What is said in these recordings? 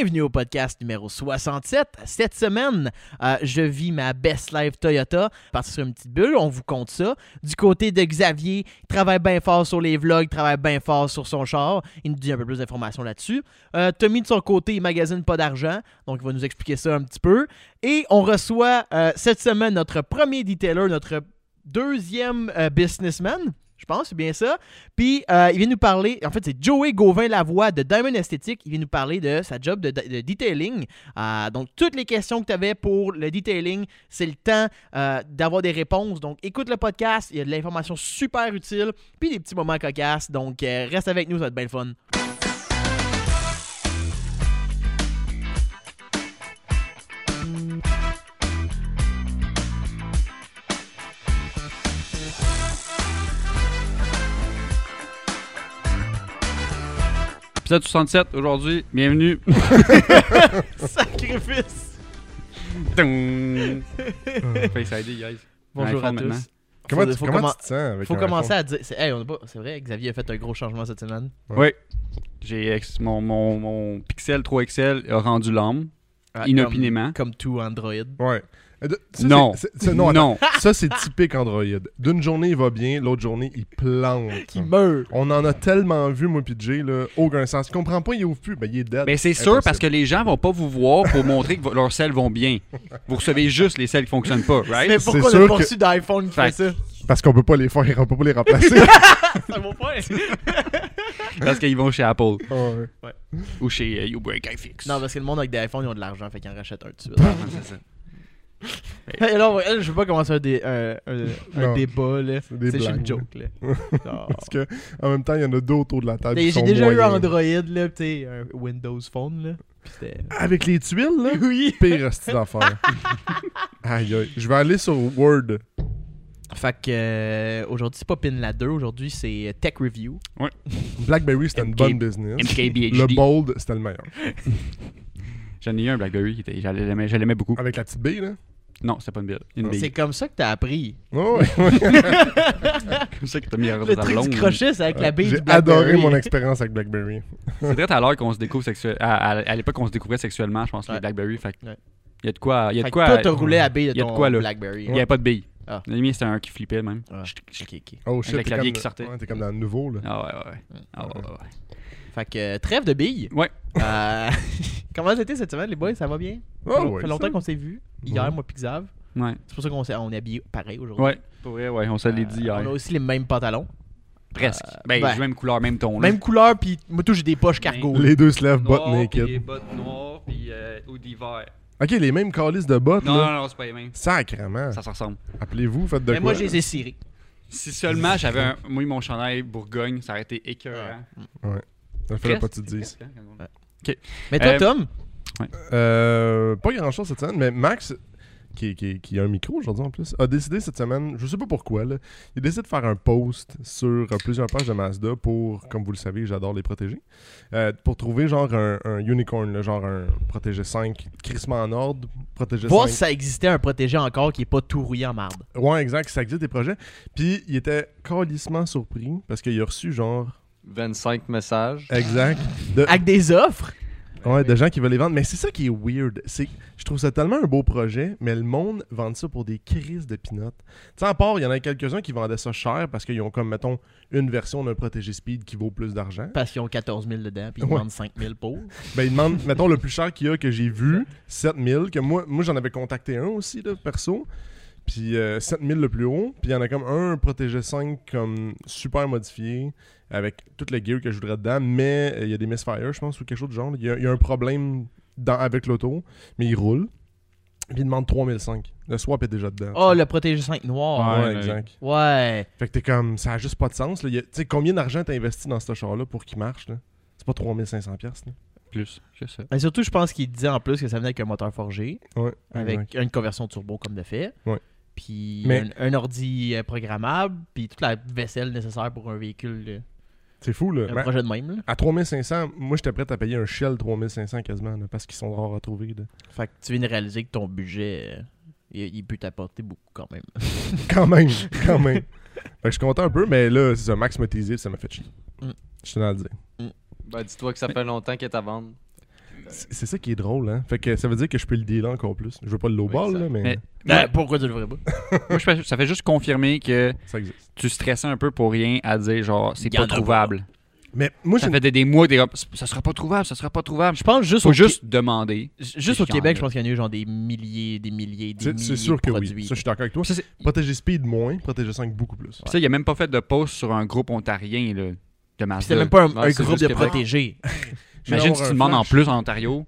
Bienvenue au podcast numéro 67. Cette semaine, euh, je vis ma best life Toyota. Parti sur une petite bulle, on vous compte ça. Du côté de Xavier, il travaille bien fort sur les vlogs, il travaille bien fort sur son char. Il nous dit un peu plus d'informations là-dessus. Euh, Tommy, de son côté, il magasine pas d'argent, donc il va nous expliquer ça un petit peu. Et on reçoit euh, cette semaine notre premier detailer, notre deuxième businessman. Je pense, c'est bien ça. Puis, euh, il vient nous parler, en fait, c'est Joey Gauvin-Lavoie de Diamond Esthétique. Il vient nous parler de sa job de, de detailing. Euh, donc, toutes les questions que tu avais pour le detailing, c'est le temps euh, d'avoir des réponses. Donc, écoute le podcast. Il y a de l'information super utile. Puis, des petits moments cocasses. Donc, reste avec nous, ça va être bien le fun. Épisode 67 aujourd'hui. Bienvenue. Sacrifice! Face ID, guys. Bonjour à iPhone tous. maintenant. Comment, Faut- tu, faut comment commen- tu te sens avec Faut un commencer iPhone? à dire. C'est hey, on a pas- c'est vrai, Xavier a fait un gros changement cette semaine. Oui. J'ai ex- mon, mon, mon Pixel 3 XL a rendu l'âme. Ah, Inopinément. Comme, comme tout Android. Ouais. Euh, de- ça, Non. c'est- c'est- c'est- non, ça c'est typique Android. D'une journée il va bien, l'autre journée il plante. Qui meurt. On en a tellement vu moi Jay là, aucun sens. Tu comprends pas, il ouvre plus, ben il est dead. Mais c'est sûr parce que les gens vont pas vous voir pour montrer que vo- leurs selles vont bien. Vous recevez juste les selles qui fonctionnent pas, right? Mais pourquoi que- reçu d'iPhone qui fait Fait- ça? parce qu'on peut pas les faire, on peut pas les remplacer. C'est mon point. Parce qu'ils vont chez Apple Ouais. ou chez euh, YouBreak iFix. non, parce que le monde avec des iPhones, ils ont de l'argent, fait qu'ils en rachètent un dessus. c'est ça. Hey, elle, je veux pas commencer un, dé- un, un- un Non. débat, là. C'est une joke, là. Parce que en même temps, il y en a deux autour de la table. J'ai déjà eu. Android, là, pis un Windows Phone, là. Avec les tuiles là? Oui! Pire hostie d'affaires. aïe aïe. Je vais aller sur Word. Fait que euh, aujourd'hui, c'est pas Pin la 2, aujourd'hui, c'est Tech Review. Blackberry c'était une bonne business. MKBHD. Le bold c'était le meilleur. J'en ai eu un Blackberry. Je l'aimais beaucoup. Avec la petite bille là. Non, c'est pas une bille. Une C'est bille. comme ça que t'as appris. Oh, ouais. comme ça que t'as mis à Le truc du crochet, c'est avec la bille J'ai adoré mon expérience avec Blackberry. C'est très à l'heure qu'on se découvre sexuellement. À, à- à l'époque, on se découvrait sexuellement, je pense, Ouais. les Blackberry. Fait que Ouais. il y a de quoi. Il y a de que quoi. toi, t'as roulé à bille de il y a de ton quoi, là. Blackberry. Il n'y avait pas de billes. Ah. Le mien, c'était un qui flippait même. Ah. Oh Avec shit, le t'es clavier comme, qui sortait. Ouais, t'es comme dans le nouveau là. Ah ouais, ouais, ouais. Ah ouais, ouais, ouais. Fait que trêve de billes. Ouais. Euh, Comment c'était cette semaine, les boys? Ça va bien? Oh, ça fait ouais, longtemps qu'on s'est vus. Hier, Ouais. moi pis Xav. Ouais. C'est pour ça qu'on s'est on est habillés pareil aujourd'hui. Ouais. Pour vrai, ouais, on se l'est dit Euh, hier. On a aussi les mêmes pantalons. Presque. euh, ben, ben, même couleur, même ton. là. Même couleur, puis moi tout j'ai des poches cargo. Les deux se lèvent butt Noir, naked. puis bottes noires, puis euh, ou d'hiver. Ok, les mêmes calices de bottes Non, là. non, non, c'est pas les mêmes. Sacrement. Ça se ressemble. Appelez-vous, faites de Mais quoi? moi, je les ai cirés. Si seulement j'avais un. Moi, mon chandail Bourgogne, ça aurait été écœurant. Ça fait pas que tu Presque, te dises. presque, hein, quand même. Mais toi, Euh, Tom, Euh, pas grand chose cette semaine, mais Max, qui, qui, qui a un micro aujourd'hui en plus, a décidé cette semaine, je sais pas pourquoi, là, il décide de faire un post sur plusieurs pages de Mazda pour, comme vous le savez, j'adore les protéger, euh, pour trouver genre un, un unicorn, là, genre un protégé 5, crissement en ordre, protégé voir 5. si ça existait un protégé encore qui est pas tout rouillé en marde. Ouais, exact, ça existe des projets. Puis il était calissement surpris parce qu'il a reçu genre, 25 messages. exact, de, Avec des offres. Ouais, de gens qui veulent les vendre. Mais c'est ça qui est weird. C'est, je trouve ça tellement un beau projet, mais le monde vend ça pour des crises de pinottes. Tu sais, à part, il y en a quelques-uns qui vendaient ça cher parce qu'ils ont comme, mettons, une version d'un protégé speed qui vaut plus d'argent. Parce qu'ils ont 14 000 dedans, puis ils Ouais. demandent 5 000 pour. Ben, ils demandent, mettons, le plus cher qu'il y a que j'ai vu, 7000, que moi, moi j'en avais contacté un aussi, là, perso. Puis euh, 7000 le plus haut. Puis il y en a comme un, protégé 5 comme super modifié, avec toutes les gears que je voudrais dedans, mais euh, il y a des misfires, je pense, ou quelque chose du genre. Il y a, il y a un problème dans, avec l'auto, mais il roule. Puis il demande 3005. Le swap est déjà dedans. Oh, le protégé 5 noir. Ouais, Ouais, exact. Ouais. Fait que t'es comme, ça a juste pas de sens. Tu sais, combien d'argent t'as investi dans ce char-là pour qu'il marche, là? C'est pas 3500$. piastres, là. Plus, je sais. Mais surtout, je pense qu'il disait en plus que ça venait avec un moteur forgé, Ouais. avec exact. une conversion turbo comme de fait. Ouais. Puis Mais- un, un ordi euh, programmable, puis toute la vaisselle nécessaire pour un véhicule, là. C'est fou, là. un Ben, projet de même. Là. À 3500, moi j'étais prêt à payer un Shell 3500 quasiment, là, parce qu'ils sont rares à trouver. là. Fait que tu viens de réaliser que ton budget, euh, il, il peut t'apporter beaucoup quand même. Quand même, quand même. Fait que je suis content un peu, mais là, c'est ça, Max m'a ça m'a fait chier. Mm. Je tenais à le dire. Ben, dis-toi que ça fait longtemps qu'elle est à vendre. C'est ça qui est drôle, hein. Fait que ça veut dire que je peux le dealer encore plus. Je veux pas le lowball, Oui, là, mais, Mais Ben, moi, pourquoi tu le ferais pas? moi, je ça fait juste confirmer que tu stressais un peu pour rien à dire genre c'est pas trouvable. Mais moi, Ça fait des, des mois comme, ça sera pas trouvable, ça sera pas trouvable. Je pense juste Faut au, juste demander. Juste au Québec, je pense qu'il y en a eu genre des milliers, des milliers, des C'est milliers c'est sûr de que produits. oui. Ça, je suis d'accord avec toi. Protéger Speed moins, protéger 5 beaucoup plus. puis ça, il a même pas fait de post sur un groupe ontarien là, de Mazda. c'était même pas un, groupe de protégés. Imagine si tu un demandes en plus en Ontario,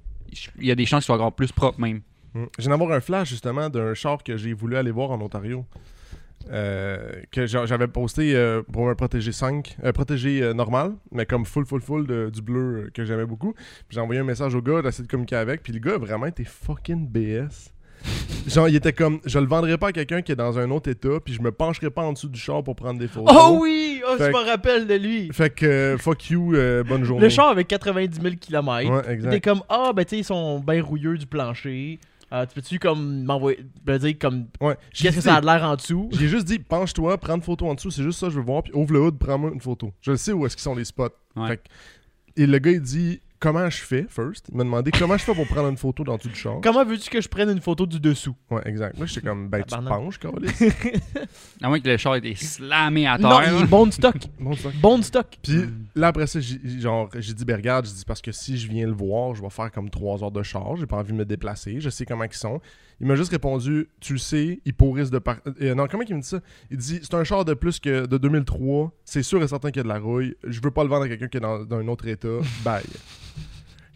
il y a des chances qu'il soit encore plus propre même. Mm. Je viens d'avoir un flash justement d'un char que j'ai voulu aller voir en Ontario. Euh, que j'a- j'avais posté euh, pour un protégé 5, euh, protégé euh, normal, mais comme full, full, full de- du bleu que j'aimais beaucoup. J'ai envoyé un message au gars, d'essayer de communiquer avec, puis le gars a vraiment été fucking BS. Genre, il était comme, je le vendrais pas à quelqu'un qui est dans un autre état, puis je me pencherai pas en dessous du char pour prendre des photos. Oh oui! Oh, je Fait- me rappelle de lui. Fait que, euh, fuck you, euh, bonne journée. Le char avec 90 000 km. Ouais, T'es exact. comme, ah, ben tu sais, ils sont bien rouilleux du plancher. Euh, tu peux-tu comme m'envoyer, me dire comme, Ouais. J'ai qu'est-ce que ça a de l'air en dessous? J'ai juste dit, penche-toi, prends une photo en dessous, c'est juste ça que je veux voir, puis ouvre le hood, prends-moi une photo. Je le sais où est-ce qu'ils sont les spots. Ouais. Fait que- et le gars, il dit, comment je fais, first? Il m'a demandé comment je fais pour prendre une photo dans tout du char. Comment veux-tu que je prenne une photo du dessous? Ouais, exact. Moi, j'étais comme, ben, tu te penches, câlisse. À moins que le char ait été slammé à terre. Non, il est bon de stock. Bon, ça. Bon de stock. Puis là, après ça, j'ai genre, j'ai dit, ben regarde, j'ai dit, parce que si je viens le voir, je vais faire comme trois heures de char, j'ai pas envie de me déplacer, je sais comment ils sont. Il m'a juste répondu, tu le sais, ils pourrissent de par... euh, non, comment il me dit ça? Il dit, c'est un char de plus que de 2003, c'est sûr et certain qu'il y a de la rouille, je veux pas le vendre à quelqu'un qui est dans, dans un autre état, bye.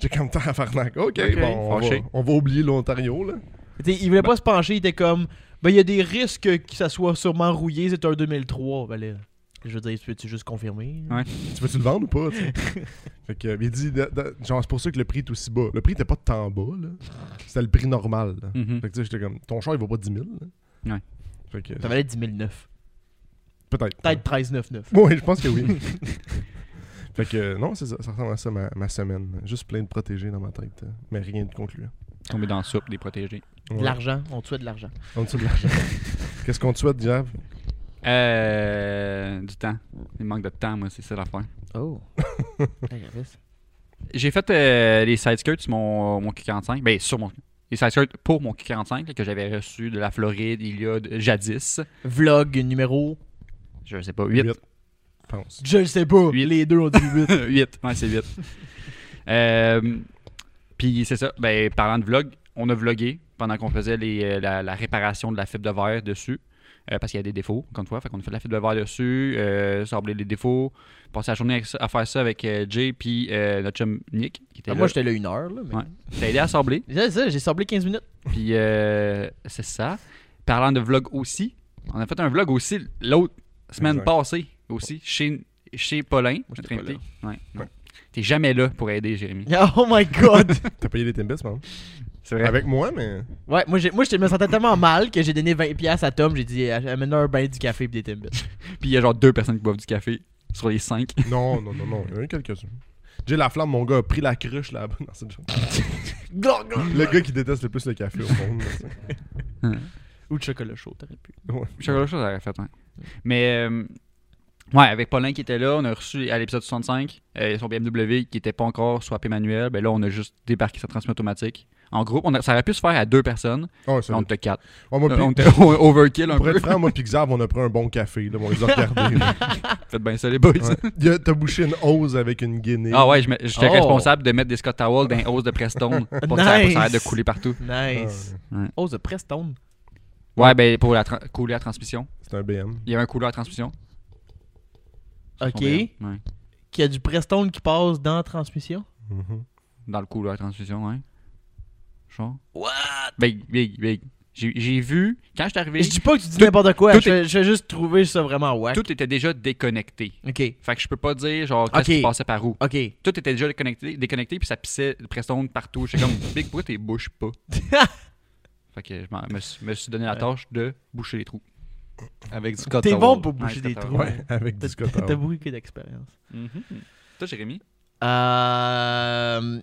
J'ai comme temps à faire Ok, Ok, bon, on va, on va oublier l'Ontario, là. T'sais, il voulait pas se pencher, il était comme, ben il y a des risques que ça soit sûrement rouillé, c'est un 2003. Ben là, je veux dire, peux-tu juste confirmer? Ouais. Tu veux-tu le vendre ou pas, tu? Fait que, il dit, genre, c'est pour ça que le prix est aussi bas. Le prix était pas tant bas, là. C'était le prix normal, là. Mhm. Fait que, tu sais, j'étais comme, ton char, il vaut pas 10 000, là. Ouais. Fait que, Ça valait 10 009. peut-être. Peut-être 13 99. Oui, je pense que oui. fait que, non, c'est ça. Ça ressemble à ça, ma, ma semaine. Juste plein de protégés dans ma tête. euh, Mais rien de concluant. Tomber dans la soupe, des protégés. Ouais. De l'argent, on te souhaite de l'argent. En dessous de l'argent. Qu'est-ce qu'on te souhaite, Diab? Euh, du temps. Il manque de temps, moi, c'est ça l'affaire. Oh. J'ai fait euh, les side skirts sur mon, mon Q45. Ben, sur mon. Les side skirts pour mon Q45 là, que j'avais reçu de la Floride il y a de- jadis. Vlog numéro. Je sais pas, 8. Huit, Je pense. Je le sais pas. Huit. Les deux ont dit 8. 8, ouais, c'est 8. Euh, Puis c'est ça, ben, parlant de vlog, on a vlogué pendant qu'on faisait les, euh, la, la réparation de la fibre de verre dessus. Euh, parce qu'il y a des défauts, encore une fois. Fait qu'on a fait de la fibre de verre dessus, euh, sabler les défauts, passer la journée à faire ça avec euh, Jay puis euh, notre chum Nick qui était Ah, là. moi, j'étais là une heure. Là, mais... Ouais. T'as aidé à sabler? C'est ça, j'ai sablé 15 minutes. Puis euh, c'est ça. Parlant de vlog aussi, on a fait un vlog aussi l'autre semaine passée aussi chez, chez Paulin. j'étais notre invité. Ouais, ouais. T'es jamais là pour aider Jérémy. Oh my god. T'as payé les Timbits, man? C'est vrai. Avec moi, mais. ouais, moi, j'ai- moi je me sentais tellement mal que j'ai donné 20$ piastres à Tom. J'ai dit, amène un bain du café et des Timbits. Puis il y a genre deux personnes qui boivent du café sur les cinq. Non, non, non, non. Il y en a eu quelques-uns. J'ai la flamme, mon gars a pris la cruche là-bas. Une joke. Le gars qui déteste le plus le café au monde. là, c'est- Ou de chocolat chaud, t'aurais pu. Ouais. Chocolat chaud, ça aurait fait, ouais. Mais, euh, ouais, avec Paulin qui était là, on a reçu à l'épisode 65 euh, son BMW qui était pas encore swappé manuel. Ben là, on a juste débarqué sa transmission automatique. En groupe, on a- ça aurait pu se faire à deux personnes. Ouais, Là, on était quatre. Ouais, moi, puis- on était overkill un Pour peu. être franc, moi Xav, on a pris un bon café. Là, on les a regardés. Faites bien ça, les boys. Ouais. T'as bouché une hose avec une guinée. Ah ouais, j'étais Oh. responsable de mettre des Scott Towels dans les hausses de Preston pour que ça, Nice. arrête de couler partout. Nice. Ouais. Oh, The Prestone. Ouais, ben pour la couler la transmission. C'est un BM. Il y avait un couleur à transmission. Ok. Ouais. Qu'il y a du Prestone qui passe dans la transmission? Mhm. Dans le couloir à transmission, ouais. Genre. What? Big, big, big. J'ai vu, quand je suis arrivé, Je dis pas que tu dis n'importe quoi. tout Je je fais juste trouver ça vraiment wack. tout était déjà déconnecté. Ok. Fait que je peux pas dire, genre, qu'est-ce qui passait par où. Ok. Tout était déjà déconnecté, déconnecté puis ça pissait de Preston partout. J'étais comme, Big, pourquoi t'es bouches pas? fait que je m'en- me, suis- me suis donné la tâche de boucher les trous. Avec du Scott T'es bon pour boucher Ouais, des trous. Ouais, avec du Scott t'as beaucoup d'expérience. Toi, Jérémy? Euh,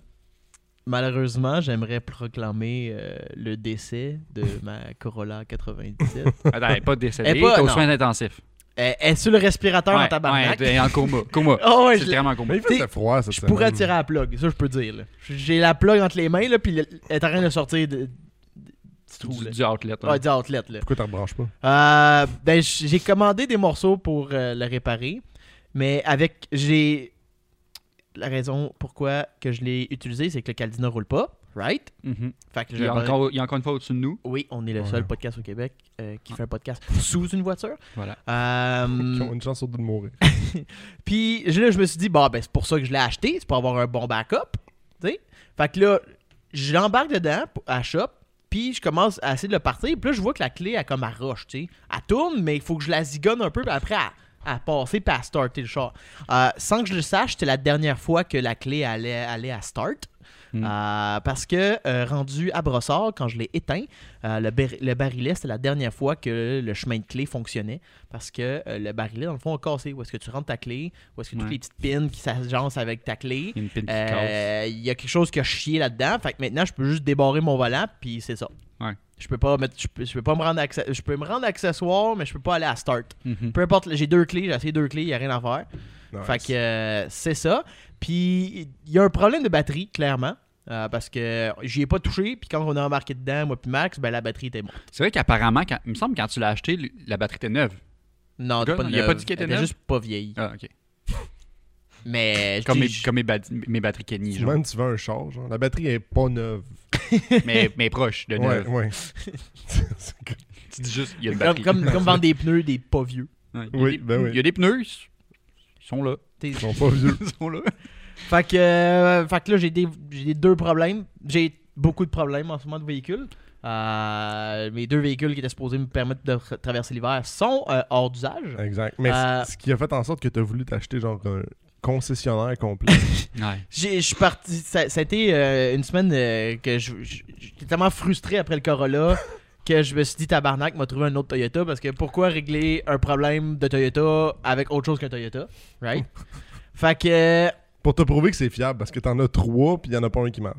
malheureusement, j'aimerais proclamer euh, le décès de ma Corolla 97. Attends, elle est pas décédée, Elle est pas- aux soins intensifs. Elle elle est sur le respirateur Ouais, en tabarnak. ouais, t'es en coma. Coma. Ah ouais, c'est je- vraiment en coma. Mais il faisait froid cette Je pourrais tirer à la plug, ça je peux dire. là. J'ai la plug entre les mains, là, puis le- elle est en train de sortir de, du trou. Du, outlet. hein. Ouais, du outlet. Là. Pourquoi t'en rebranches pas? Euh, ben, j'ai commandé des morceaux pour euh, le réparer, mais avec. J'ai. La raison pourquoi que je l'ai utilisé, c'est que le Caldina roule pas, right? Mhm. Fait que Il y, a encore, il y a encore une fois au-dessus de nous. Oui, on est le Ouais. seul podcast au Québec euh, qui fait un podcast sous une voiture. Voilà. Euh, Qui ont une chance sur deux de mourir. Puis je- là, je me suis dit, bah, ben, c'est pour ça que je l'ai acheté, c'est pour avoir un bon backup. tu sais. Fait que là, j'embarque dedans pour- à shop, puis je commence à essayer de le partir. Puis là, je vois que la clé, elle comme tu sais. Elle tourne, mais il faut que je la zigonne un peu, puis après, à, passer, puis à starter le char. Euh, sans que je le sache, c'était la dernière fois que la clé allait, allait à start. Hmm. Euh, parce que euh, rendu à Brossard, quand je l'ai éteint, le, bar- le barillet, c'était la dernière fois que le chemin de clé fonctionnait. Parce que le barillet, dans le fond, a cassé. Où est-ce que tu rentres ta clé, où est-ce que toutes Ouais. les petites pins qui s'agencent avec ta clé? Il y a une pin qui casse. Il y a quelque chose qui a chié là-dedans. Fait que maintenant, je peux juste débarrer mon volant, puis c'est ça. Ouais. Je peux pas mettre, je peux, je peux pas me rendre accès, je peux me rendre accessoire, mais je peux pas aller à start. Mhm. Peu importe, j'ai deux clés, j'ai essayé deux clés, il y a rien à faire. Nice. Fait que euh, c'est ça. Puis il y a un problème de batterie, clairement. euh, parce que j'y ai pas touché, puis quand on a embarqué dedans, moi puis Max, ben la batterie était morte. C'est vrai qu'apparemment, quand- il me semble que quand tu l'as acheté, la batterie était neuve. Non, Gars, pas il a pas dit qu'elle était neuve? juste pas vieille. Ah, ok. Mais Comme, mes, comme mes, bat- mes batteries Kenny, genre. Même tu veux un char, genre. La batterie est pas neuve. mais, mais proche de Ouais, neuve. ouais. Tu dis juste, il y a une comme, batterie. comme, comme vendre des pneus des pas vieux. Ouais, il y a Oui, des- ben oui. Il y a des pneus, ils sont là. Ils sont pas vieux. Ils sont là. Fait que, euh, fait que là, j'ai des, j'ai des deux problèmes. J'ai beaucoup de problèmes en ce moment de véhicules. Euh, mes deux véhicules qui étaient supposés me permettre de tra- traverser l'hiver sont euh, hors d'usage. Exact. Mais Euh, ce qui a fait en sorte que t'as voulu t'acheter genre un concessionnaire complet. Je suis parti. Ça, ça a été euh, une semaine euh, que j'étais tellement frustré après le Corolla que je me suis dit tabarnak, m'a trouvé un autre Toyota parce que pourquoi régler un problème de Toyota avec autre chose qu'un Toyota, right? fait que euh, Pour te prouver que c'est fiable, parce que t'en as trois, puis il y en a pas un qui marche.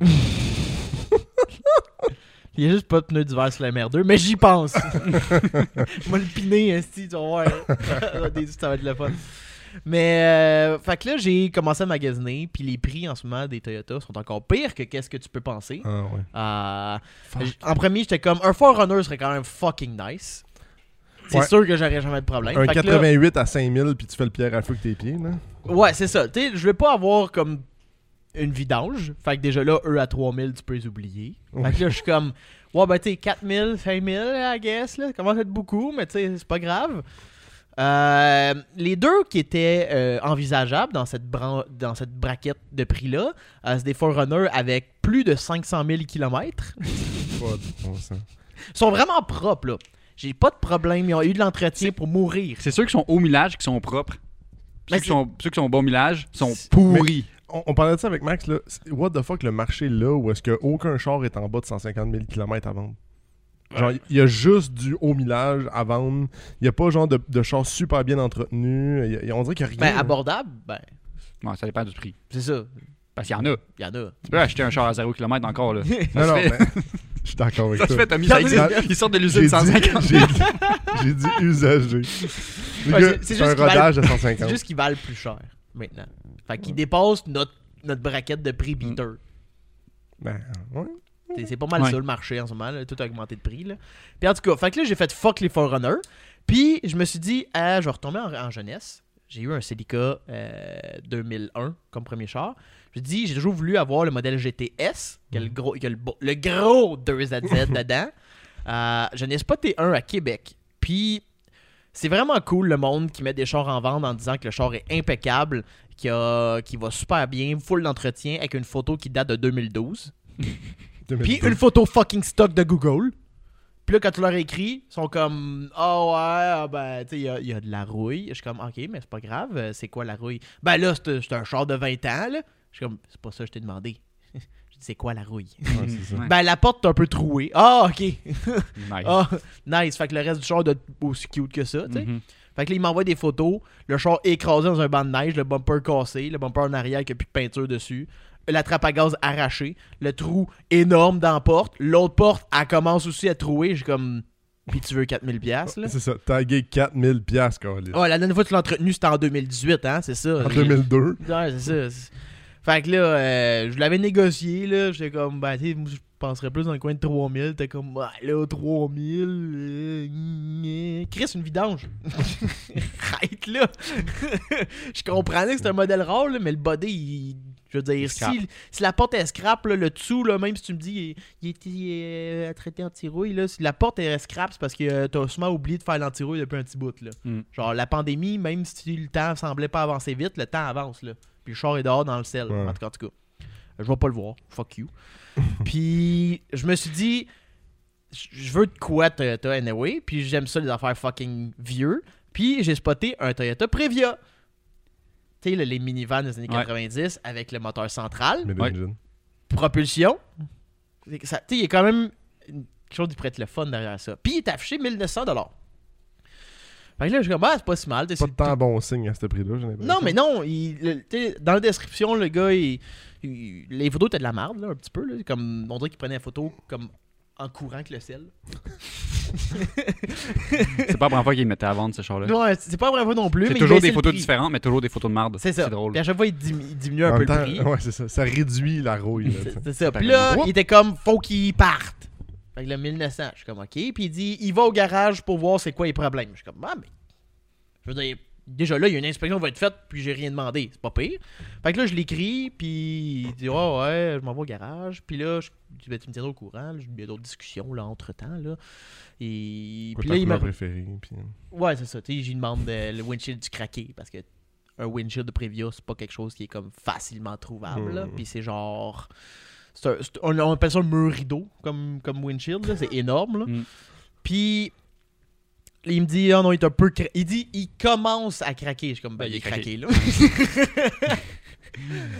il y a juste pas de pneus d'hiver sur la merdeux, mais j'y pense. Moi le piner, esti, tu vas voir. Ça va être le fun. Mais euh, fait que là j'ai commencé à magasiner, puis les prix en ce moment des Toyota sont encore pires que qu'est-ce que tu peux penser. Ah ouais. Euh, en premier, j'étais comme un Forerunner serait quand même fucking nice. C'est Ouais. sûr que j'aurais jamais de problème. Un Fait que là- 88 à 5000, puis tu fais le pierre à feu avec tes pieds, là. ouais, c'est ça. Tu sais, je voulais pas avoir comme une vidange. Fait que déjà là, eux à 3000, tu peux les oublier. Ouais. Fait que là, je suis comme, ouais, ben tu sais, 4000, 5000, I guess, là. Ça commence à être beaucoup, mais tu sais, c'est pas grave. Euh, les deux qui étaient euh, envisageables dans cette, bran- dans cette braquette de prix-là, euh, c'est des Forerunner avec plus de 500 000 km. Ils sont vraiment propres, là. J'ai pas de problème. Ils ont eu de l'entretien pour mourir. C'est ceux qui sont au millage qui sont propres. Ceux qui sont, ceux qui sont au bon millage sont pourris. On, on parlait de ça avec Max, là. What the fuck, le marché là, où est-ce qu'aucun char est en bas de 150 000 km à vendre? Genre, il y a juste du haut millage à vendre. Il n'y a pas genre de, de char super bien entretenu. Il y a- il y a- on dirait qu'il n'y a rien. Ben, abordable, ben, Ouais, ça dépend du prix. c'est ça. Parce qu'il y en a. Il y en a. Tu peux acheter un char à 0 km encore, là. non, non, mais je suis d'accord avec Ça ça. se fait, Tommy. Ça existe. Ils sortent de l'usine dit, 150. j'ai dit, j'ai dit usagé. Ouais, c'est- un qu'il valent- rodage à C'est 150. juste qu'ils valent plus cher, maintenant. Fait qu'ils dépassent notre, notre braquette de prix beater. Ben, ouais. C'est- pas mal Ouais. ça le marché en ce moment, là, tout a augmenté de prix. Là. Puis en tout cas, fait que là, j'ai fait fuck les Forerunner. Puis je me suis dit, ah, je vais retomber en, en jeunesse. J'ai eu un Celica euh, 2001 comme premier char. Je me dis, j'ai toujours voulu avoir le modèle GTS, qui a le gros, qui a le, le gros 2ZZ dedans. Euh, J'en ai spoté un à Québec. Puis c'est vraiment cool le monde qui met des chars en vente en disant que le char est impeccable, qui, a, qui va super bien, full d'entretien, avec une photo qui date de 2012. Puis 2002. une photo fucking stock de Google. Puis là, quand tu leur écris, ils sont comme Ah ouais, ah ben, tu sais, il y y a de la rouille. Je suis comme Ok, mais c'est pas grave. euh, C'est quoi la rouille? Ben là, c'est un char de 20 ans, là. Je suis comme C'est pas ça que je t'ai demandé. Je dis C'est quoi la rouille? Ça. Ben la porte est un peu trouée. Ah, ok. Nice. Ah, nice. Fait que le reste du char doit être aussi cute que ça, tu sais. Mhm. Fait que là, il m'envoie des photos. Le char écrasé dans un banc de neige, le bumper cassé, le bumper en arrière qui a plus de peinture dessus, la trappe à gaz arrachée, le trou énorme dans la porte. L'autre porte, elle commence aussi à trouer. J'ai comme. puis tu veux 4000 pièces là? C'est ça, tagué 4000 piastres, Carlis. Ouais, la dernière fois que tu l'as entretenu, c'était en 2018, hein, c'est ça. En 2002. Ouais, c'est ça. Fait que là, euh, je l'avais négocié, là. J'étais comme, ben, tu je penserais plus dans le coin de 3000. T'es comme, ouais, là, 3000. euh. Chris, une vidange. Arrête, là. je comprenais que c'était un modèle rare, là, mais le body, il- Je veux dire, si, si la porte est scrap, là, le dessous, là, même si tu me dis il, il était euh, traité anti-rouille, là, si la porte est scrap, c'est parce que euh, t'as sûrement oublié de faire l'anti-rouille depuis un petit bout. Là. Mm. Genre, la pandémie, même si le temps semblait pas avancer vite, le temps avance. Là. Puis le char est dehors dans le sel. Ouais. En tout cas, en tout cas. Je vais pas le voir. Fuck you. puis je me suis dit, je je veux de quoi Toyota anyway. Puis j'aime ça les affaires fucking vieux. Puis j'ai spoté un Toyota Previa. Tu sais, les minivans des années Ouais. 90 avec le moteur central, propulsion. Tu sais, il y a quand même quelque chose qui pourrait être le fun derrière ça. Puis il est affiché 1900 Fait que là, je suis comme, ah, c'est pas si mal. Pas de temps bon signe à ce prix-là, j'ai l'impression. non, mais non, il, le- dans la description, le gars, il- il- les photos étaient de la merde, là, un petit peu. Là, comme, on dirait qu'il prenait la photo comme en courant avec le sel. C'est pas la première fois qu'ils mettaient à vendre ce char-là. Ouais, c'est pas vraiment non plus. C'est mais toujours des le photos différentes, mais toujours des photos de marde. C'est ça. drôle. Puis à chaque fois, il, dim- il diminue un En peu le temps, prix. ouais, c'est ça. Ça réduit la rouille. C'est ça. Puis là, il était comme, faut qu'il parte. Fait que là, 1900, je suis comme, OK. Puis il dit, il va au garage pour voir c'est quoi les problèmes. Je suis comme, ah, mais. Je veux dire, déjà là, il y a une inspection qui va être faite, puis j'ai rien demandé. C'est pas pire. Fait que là, je l'écris, puis il dit, ouais, ouais, je m'en vais au garage. Puis là, je dis, ben, tu me tiendras au courant. là. Il y a d'autres discussions, là, entre-temps, là. Et. Puis là, il m'a. préférée. Puis... Ouais, c'est ça. Tu sais, j'y demande euh, le windshield du craqué parce que un windshield de Previa, c'est pas quelque chose qui est comme facilement trouvable. là. Hmm. Puis c'est genre. c'est un- c'est- on, on appelle ça un mur rideau comme, comme windshield. là. C'est énorme. là. Hmm. Puis. Il me dit, ah non, il est un peu. cra- Il dit, il commence à craquer. Je suis comme, ben, Ben, il est il est craqué, là.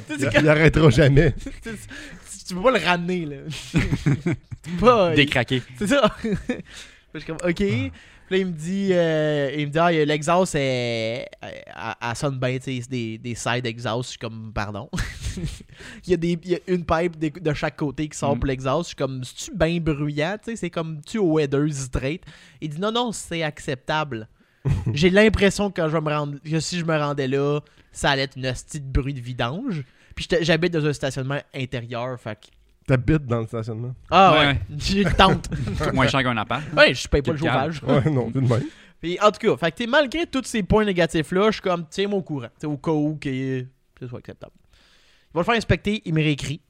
Il, il arrêtera jamais. tu peux pas le ramener, là. Tu peux pas- Décraqué. c'est ça. Je suis comme, OK. Puis là, il me dit, euh, il me dit, ah, l'exhaust, est- elle, elle sonne bien, tu sais, c'est des, des side exhaust. Je suis comme, pardon. il, y a des, il y a une pipe de, de chaque côté qui sort Mm. pour l'exhaust. Je suis comme, c'est-tu bien bruyant? Tu sais, c'est comme, tu au weather straight? Il dit, non, non, c'est acceptable. J'ai l'impression que quand je vais me rendre, que si je me rendais là, ça allait être une hostie de bruit de vidange. Puis j'habite dans un stationnement intérieur, fait que- T'habites dans le stationnement. Ah Ouais, ouais, j'ai une tente. C'est moins cher qu'un appart. Ouais, je paye pas le chauffage. Ouais, non, tout de même. Puis en tout cas, fait que malgré tous ces points négatifs-là, je suis comme, tiens-moi au courant. T'sais, au cas où que ce soit acceptable. Il va le faire inspecter, il me réécrit.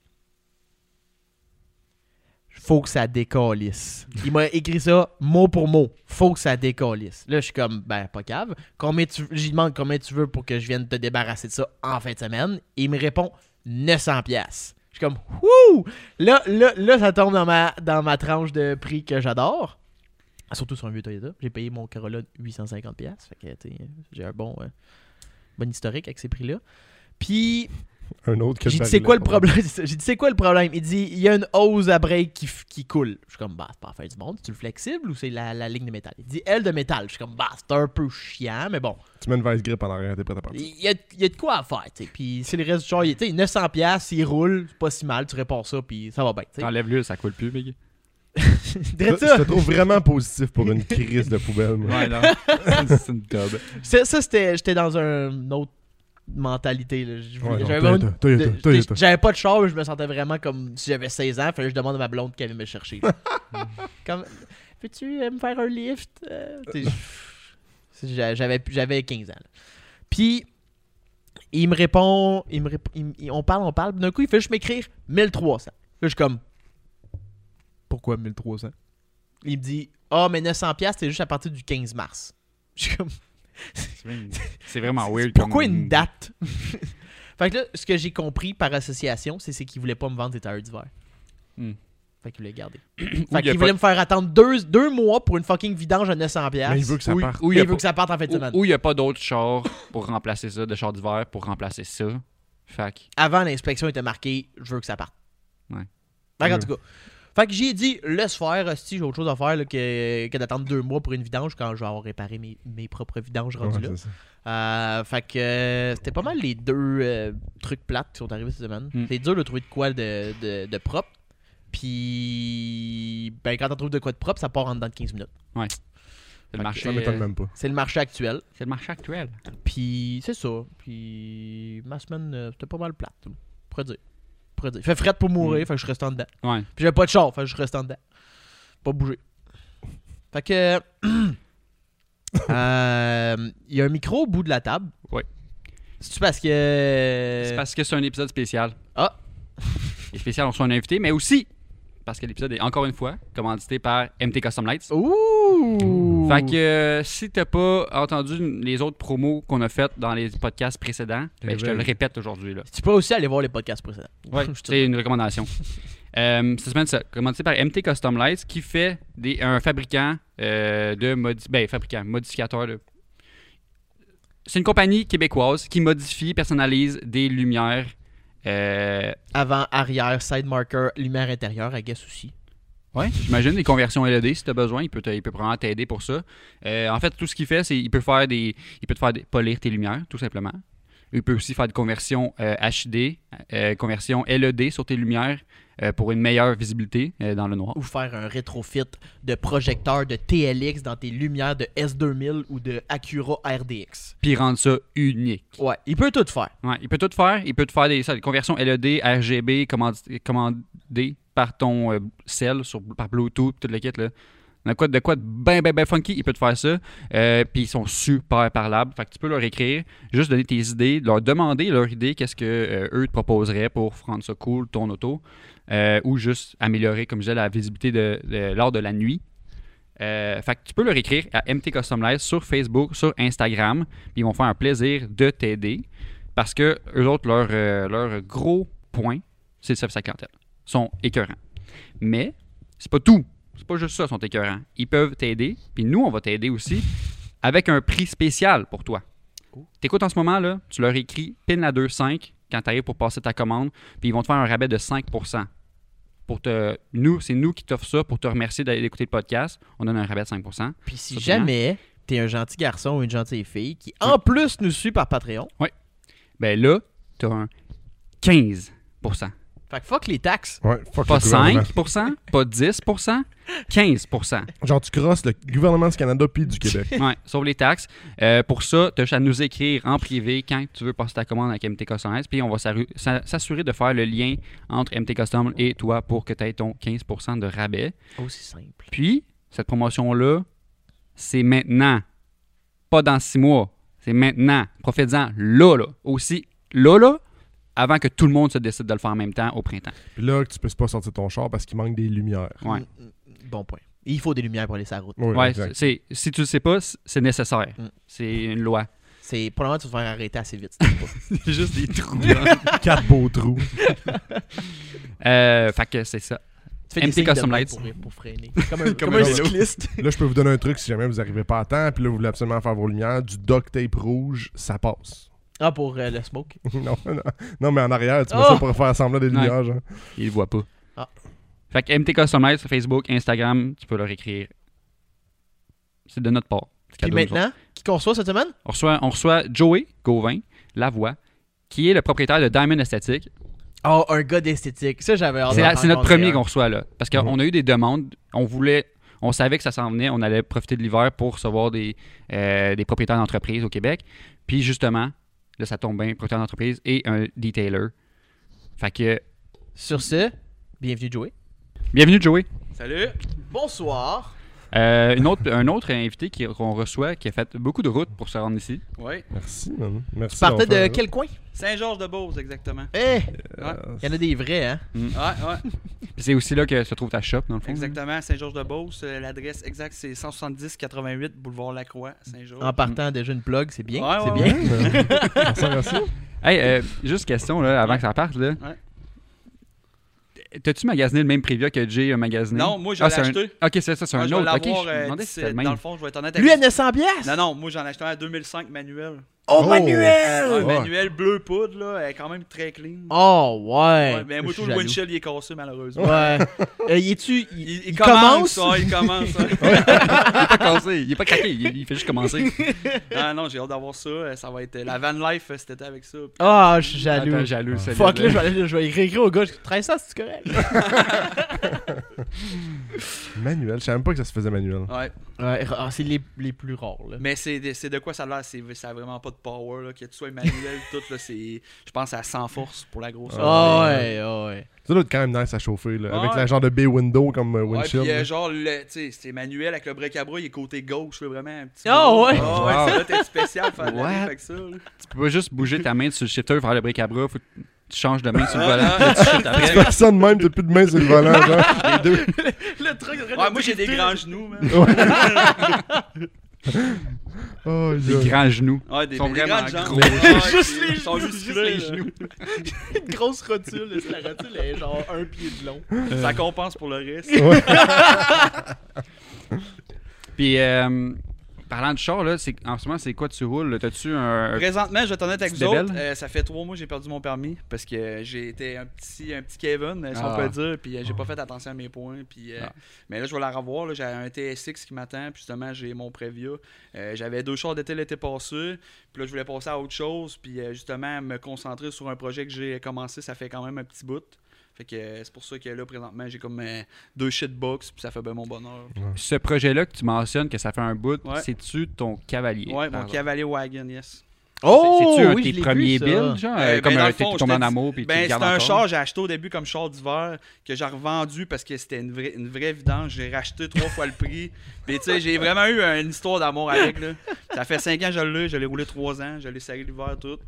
Faut que ça décalisse. Il m'a écrit ça mot pour mot. Faut que ça décalisse. Là, je suis comme, ben, pas cave. Combien tu... J'y demande combien tu veux pour que je vienne te débarrasser de ça en fin de semaine? Il me répond 900 pièces. Je suis comme, wouh! Là, là, là, ça tombe dans ma, dans ma tranche de prix que j'adore. Surtout sur un vieux Toyota. J'ai payé mon Corolla 850$. pièces Fait que, j'ai un bon, euh, bon historique avec ces prix-là. Puis, Un autre que j'ai dit, c'est quoi le problème? J'ai dit, c'est quoi le problème? Il dit, il y a une hose à break qui, qui coule. Je suis comme, bah, c'est pas la fin du monde. C'est-tu le flexible ou c'est la, la ligne de métal? Il dit, elle de métal. Je suis comme, bah, c'est un peu chiant, mais bon. Tu mets une vice grip en arrière, t'es prêt à partir. Il y a, il y a de quoi à faire, tu sais. Puis, c'est le reste du genre, il- tu sais, 900$, piastres, il roule, c'est pas si mal. Tu répares ça, puis ça va bien, tu sais. T'enlèves l'huile, ça coule plus, big. Dirais Ça, ça. Je te trouve vraiment positif pour une crise de poubelle. moi. Ouais, non. c'est une. Ça, ça, c'était, j'étais dans un- autre mentalité. j'avais, pas de char, je me sentais vraiment comme si j'avais 16 ans. Fallait que je demande à ma blonde qu'elle vienne me chercher. comme, peux-tu euh, me faire un lift? Euh, j'avais, j'avais 15 ans. là. Puis, il me répond, il me rép- il on parle, on parle. D'un coup, il fait juste m'écrire 1300. Là, je suis comme, pourquoi 1300? Il me dit, ah, mais 900$, piastres, c'est juste à partir du 15 mars. Je suis comme, C'est vraiment- weird. pourquoi comme- une date? fait que là, ce que j'ai compris par association, c'est, c'est qu'il voulait pas me vendre des tailleurs d'hiver. Hmm. Fait qu'il voulait garder. Fait il y a qu'il pas- voulait me faire attendre deux, deux mois pour une fucking vidange à 900$. Mais il veut que ça parte. ou il veut pas- que ça parte en de ou- semaine. Ou il n'y a pas d'autres chars pour remplacer ça, de chars d'hiver pour remplacer ça. Fait que- Avant, l'inspection était marquée je veux que ça parte. Ouais. Fait qu'en Ouais. tout cas. Fait que j'ai dit, laisse faire, si j'ai autre chose à faire là, que, que d'attendre deux mois pour une vidange quand je vais avoir réparé mes, mes propres vidanges Ouais, rendues là. c'est ça. Euh, fait que euh, c'était pas mal les deux euh, trucs plates qui sont arrivés cette semaine. Mm. C'est dur de trouver de quoi de, de, de propre. Puis ben, quand on trouve de quoi de propre, ça part en dedans de 15 minutes. C'est le marché. Ça m'étonne même pas. C'est le marché actuel. C'est le marché actuel. Puis, c'est ça. Puis, ma semaine, c'était pas mal plate. On pourrait dire. On pourrait dire. Il fait fret pour mourir, Mm. fait que je reste en dedans. Ouais. Puis, j'ai pas de char, fait que je reste en dedans. Pas bouger. Fait que. euh, Il y a un micro au bout de la table. Ouais. C'est-tu parce que. C'est parce que c'est un épisode spécial. Ah. Et spécial, on reçoit un invité, mais aussi parce que l'épisode est encore une fois commandité par MT Custom Lights. Ouh! Fait que euh, si t'as pas entendu les autres promos qu'on a faites dans les podcasts précédents, ben, je te le répète aujourd'hui. là. Tu peux aussi aller voir les podcasts précédents. Te- c'est une recommandation. Euh, cette semaine, c'est commandité par MT Custom Lights qui fait des, un fabricant euh, de modi ben, fabricant, modificateur. de- C'est une compagnie québécoise qui modifie, personnalise des lumières. Euh, Avant, arrière, side marker, lumière intérieure, I guess aussi. Ouais, j'imagine des conversions LED si tu as besoin, il peut, il peut probablement t'aider pour ça. Euh, en fait, tout ce qu'il fait, c'est il peut faire des il peut te faire polir tes lumières tout simplement. Il peut aussi faire des conversions euh, HD, euh, conversion LED sur tes lumières euh, pour une meilleure visibilité euh, dans le noir. Ou faire un rétrofit de projecteur de TLX dans tes lumières de S2000 ou de Acura RDX. Puis rendre ça unique. Ouais, il peut tout faire. Ouais, il peut tout faire. Il peut te faire des, ça, des conversions LED, RGB commandées par ton euh, cell, sur, par Bluetooth, tout le kit. Là. De quoi de, quoi de ben, ben, ben funky, il peut te faire ça. Euh, Puis ils sont super parlables. Fait que tu peux leur écrire, juste donner tes idées, leur demander leur idée, qu'est-ce que euh, eux te proposeraient pour rendre ça cool, ton auto. Euh, ou juste améliorer, comme je disais, la visibilité de, lors de la nuit. Euh, fait que tu peux leur écrire à MT Custom Light sur Facebook, sur Instagram, puis ils vont faire un plaisir de t'aider parce que eux autres, leur, gros point, c'est le service à clientèle. Ils sont écœurants. Mais c'est pas tout. C'est pas juste ça, ils sont écœurants. Ils peuvent t'aider, puis nous, on va t'aider aussi avec un prix spécial pour toi. T'écoutes en ce moment, là, tu leur écris PIN la 2.5 quand tu arrives pour passer ta commande, puis ils vont te faire un rabais de 5%. Pour te, nous, c'est nous qui t'offrent ça pour te remercier d'aller écouter le podcast. On donne un rabais de 5%. Puis si jamais t'es un gentil garçon ou une gentille fille qui en plus nous suit par Patreon, Ben là, tu as un 15%. Fait que fuck les taxes. Ouais, fuck Pas le gouvernement. 5%, pas 10%, 15%. Genre, tu crosses le gouvernement du Canada puis du Québec. Ouais, sauf les taxes. Euh, pour ça, tu as juste à nous écrire en privé quand tu veux passer ta commande avec MT Custom puis on va s'assurer de faire le lien entre MT Custom et toi pour que tu aies ton 15% de rabais. Aussi simple. Puis, cette promotion-là, c'est maintenant. Pas dans six mois. C'est maintenant. Profitez-en là, là. Aussi, là, là, avant que tout le monde se décide de le faire en même temps au printemps. Puis là, tu peux pas sortir ton char parce qu'il manque des lumières. Ouais. Mm, mm, Bon point. Il faut des lumières pour aller sur la route. Oui, Ouais, c'est, si tu le sais pas, c'est nécessaire. Mm. C'est une loi. C'est probablement tu vas te faire arrêter assez vite. si pas. Juste des trous. Quatre beaux trous. euh, fait que c'est ça. Tu fais des MT Custom Lights. Pour, pour freiner. Comme un, Comme comme un un vélo. cycliste. Là, je peux vous donner un truc si jamais vous arrivez pas à temps, puis là, vous voulez absolument faire vos lumières. Du duct tape rouge, ça passe. Ah, pour euh, le smoke. non, non, non, mais en arrière, tu mets Oh! ça pour faire semblant des Ouais. lumières, genre. Ils le voient pas. Ah. Fait que MT Custom Lights sur Facebook, Instagram, tu peux leur écrire. C'est de notre part. C'est Puis cadeau, nous autres. maintenant, qui qu'on reçoit cette semaine? On reçoit, on reçoit Joey Gauvin, la voix, qui est le propriétaire de Diamond Esthétique. Oh, un gars d'esthétique. Ça, j'avais hâte C'est, la- d'en c'est notre rencontrer premier un. qu'on reçoit là. Parce qu'on Mhm. a eu des demandes. On voulait. On savait que ça s'en venait. On allait profiter de l'hiver pour recevoir des, euh, des propriétaires d'entreprises au Québec. Puis justement, là, ça tombe bien, propriétaire d'entreprise et un detailer. Fait que. Sur ce, bienvenue Joey. Bienvenue, Joey. Salut! Bonsoir. Euh, une autre, un autre invité qu'on reçoit qui a fait beaucoup de routes pour se rendre ici. Oui. Merci, man. Merci. Tu partais de quel coin? Saint-Georges-de-Beauce, exactement. Eh. Ouais. Euh, il y en a des vrais, hein? Ouais, ouais. Puis c'est aussi là que se trouve ta shop, dans le fond. Exactement, Saint-Georges-de-Beauce. Euh, L'adresse exacte, c'est 170-88 Boulevard Lacroix, Saint-Georges. En partant déjà une plug, c'est bien. Ouais, c'est ouais, bien. ouais. ça. Hey, euh, juste question, là, avant Ouais. que ça parte. Là. T'as-tu magasiné le même Privia que Jay a magasiné? Non, moi, je Ah, un- acheté. Ok, c'est ça, c'est un vais autre. Je me euh, demandais si d'ici- c'était le même. Dans le fond, je vais être honnête avec Lui, à 900 pièces. Non, non, moi, j'en ai acheté un à 2005 manuel. Oh, Oh. manuel. Ouais, Ouais. manuel bleu poudre, là, elle est quand même très clean. Oh, ouais. Ouais, mais moi, tout le windshield, il est cassé, malheureusement. Ouais. Euh, il est-tu. Il, Il, il il commence, commence? ouais, il commence. hein. il est pas cassé, il est pas craqué, il, il fait juste commencer. ah non, j'ai hâte d'avoir ça. Euh, Ça va être euh, la van life cet été avec ça. Ah, je suis jaloux. Attends, jaloux. Fuck, là, je vais, aller- je vais écrire au gars, je 13 ça, c'est correct. Manuel, je savais même pas que ça se faisait manuel. Ouais. Ouais, ah, c'est les, les plus rares. Là. Mais c'est de, c'est de quoi ça a l'air, c'est, ça a vraiment pas de power, là, que tu sois manuel, tout, là, c'est, je pense à 100 force pour la grosse. Ah ouais, ah ouais. Ça doit être quand même nice à chauffer, là, avec Ouais. la genre de bay window comme euh, Ouais, windshield. puis euh, genre, le, tu sais, c'est manuel avec le break à bras, il est côté gauche, là, vraiment un petit Ah ouais? Ah ouais, ça doit être spécial faire avec ça. là. Tu peux pas juste bouger ta main sur le shifter, faire le bric à bras, faut que tu changes de main sur le Ah, volant. ah, tu fais ça de même, t'as plus de main sur le volant, genre. Les deux. Le truc, Ouais, moi j'ai des grands genoux, man. Oh, Des grands genoux. Ouais, des, Ils sont des vraiment gros. Ouais, Juste les ils sont juste les genoux. Une grosse rotule, là, la rotule est genre un pied de long. Ça compense pour le reste. Puis, euh, parlant de char, là, en ce moment, c'est quoi tu roules? T'as-tu un. Présentement, je vais être honnête avec vous autres, euh, ça fait trois mois que j'ai perdu mon permis parce que j'ai été un petit, un petit Kevin, si Ah. on peut dire, puis euh, j'ai pas fait attention à mes points. Puis, euh, Ah. Mais là, je vais la revoir. J'ai un TSX qui m'attend, puis justement, j'ai mon Previa. Euh, J'avais deux chars d'été l'été passé, puis là, je voulais passer à autre chose, puis justement, me concentrer sur un projet que j'ai commencé, ça fait quand même un petit bout. Fait que euh, c'est pour ça que là, présentement, j'ai comme euh, deux shitbox, puis ça fait bien mon bonheur. Ce projet-là que tu mentionnes, que ça fait un bout, Ouais. c'est-tu ton cavalier? Ouais, mon? Cavalier Wagon, yes. Oh, C'est-tu un de oui, tes je l'ai premiers vu, ça. builds, genre? Euh, comme ben, dans un le t'es fond, tombé je en te amour puis tu Ben, le c'est gardes un encore? char, j'ai acheté au début comme char d'hiver, que j'ai revendu parce que c'était une vraie, une vraie vidange. J'ai racheté trois fois le prix. Puis, tu sais, j'ai vraiment eu une histoire d'amour avec. Là. Ça fait cinq ans que je l'ai, je l'ai roulé trois ans, je l'ai serré l'hiver, tout.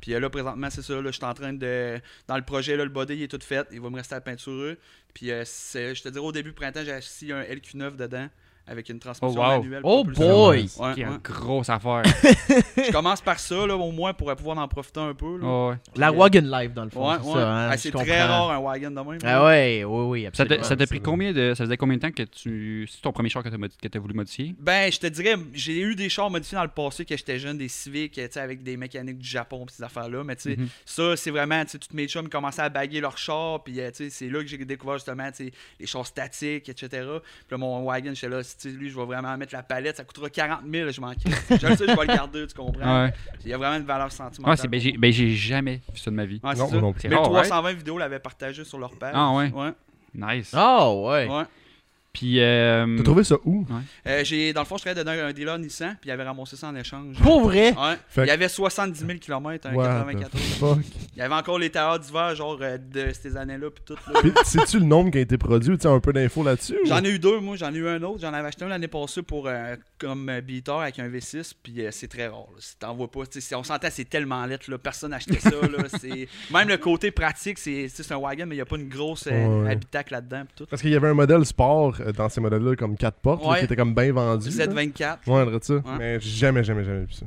Puis euh, là, présentement, c'est ça. Là, je suis en train de. Dans le projet, là, le body il est tout fait. Il va me rester à peinturer. Puis, euh, je te dirais, au début printemps, j'ai assis un LQ9 dedans avec une transmission Oh, wow. manuelle. Oh boy! Ouais, Qui est ouais. une grosse affaire. Je commence par ça, là, au moins, pour pouvoir en profiter un peu. Là. Oh, ouais. La euh, Wagon Live, dans le fond. Ouais, c'est hein, Ah, c'est très rare un wagon de même. Ah ouais, oui, oui, Ça t'a absolument. ça t'a pris c'est combien de. Ça faisait combien de temps que tu. C'est ton premier char que que t'as voulu modifier? Ben, je te dirais, j'ai eu des chars modifiés dans le passé que j'étais jeune, des Civics, tu sais, avec des mécaniques du Japon ces affaires-là. Mais tu sais, Mhm. ça, c'est vraiment, tu sais, tous mes chums commençaient à baguer leurs chars, puis euh, tu sais, c'est là que j'ai découvert justement, tu sais, les chars statiques, etc. Puis là, mon wagon, j'étais là, tu lui, je vais vraiment mettre la palette, ça coûtera 40 000, je m'en. Je le sais, je vais le garder, tu comprends? Ouais. Il y a vraiment une valeur sentimentale. Ouais, ben, j'ai, ben, j'ai jamais vu ça de ma vie. Ouais, c'est Non, ça. moi non plus. C'est Mais le rare, right? 320 vidéos l'avaient partagé sur leur page. Ah, ouais. Ouais. Nice. Ah ouais. ouais. Puis. euh, T'as trouvé ça où? Euh, j'ai, dans le fond, je travaillais dans un dealer Nissan, puis il avait ramassé ça en échange. Pour vrai? Ouais. Fait Il y avait 70 000 km, un What 94. the fuck? Il y avait encore les tailleurs d'hiver, genre euh, de ces années-là, puis tout. sais-tu le nombre qui a été produit? Tu as un peu d'infos là-dessus? ou? J'en ai eu deux, moi. J'en ai eu un autre. J'en avais acheté un l'année passée pour euh, comme euh, beater avec un V6, puis euh, c'est très rare. là. Si T'en vois pas. si on s'entend, c'est tellement lettre. Là. Personne n'achetait ça. Là. C'est... Même le côté pratique, c'est, un wagon, mais il n'y a pas une grosse euh, Ouais. habitacle là-dedans. Puis tout. Parce qu'il y avait un modèle sport euh, dans ces modèles-là, comme 4 portes, là, Ouais. qui était comme bien vendu. là. Z24. Ouais, on dirait ça. Ouais. Mais jamais, jamais, jamais vu ça.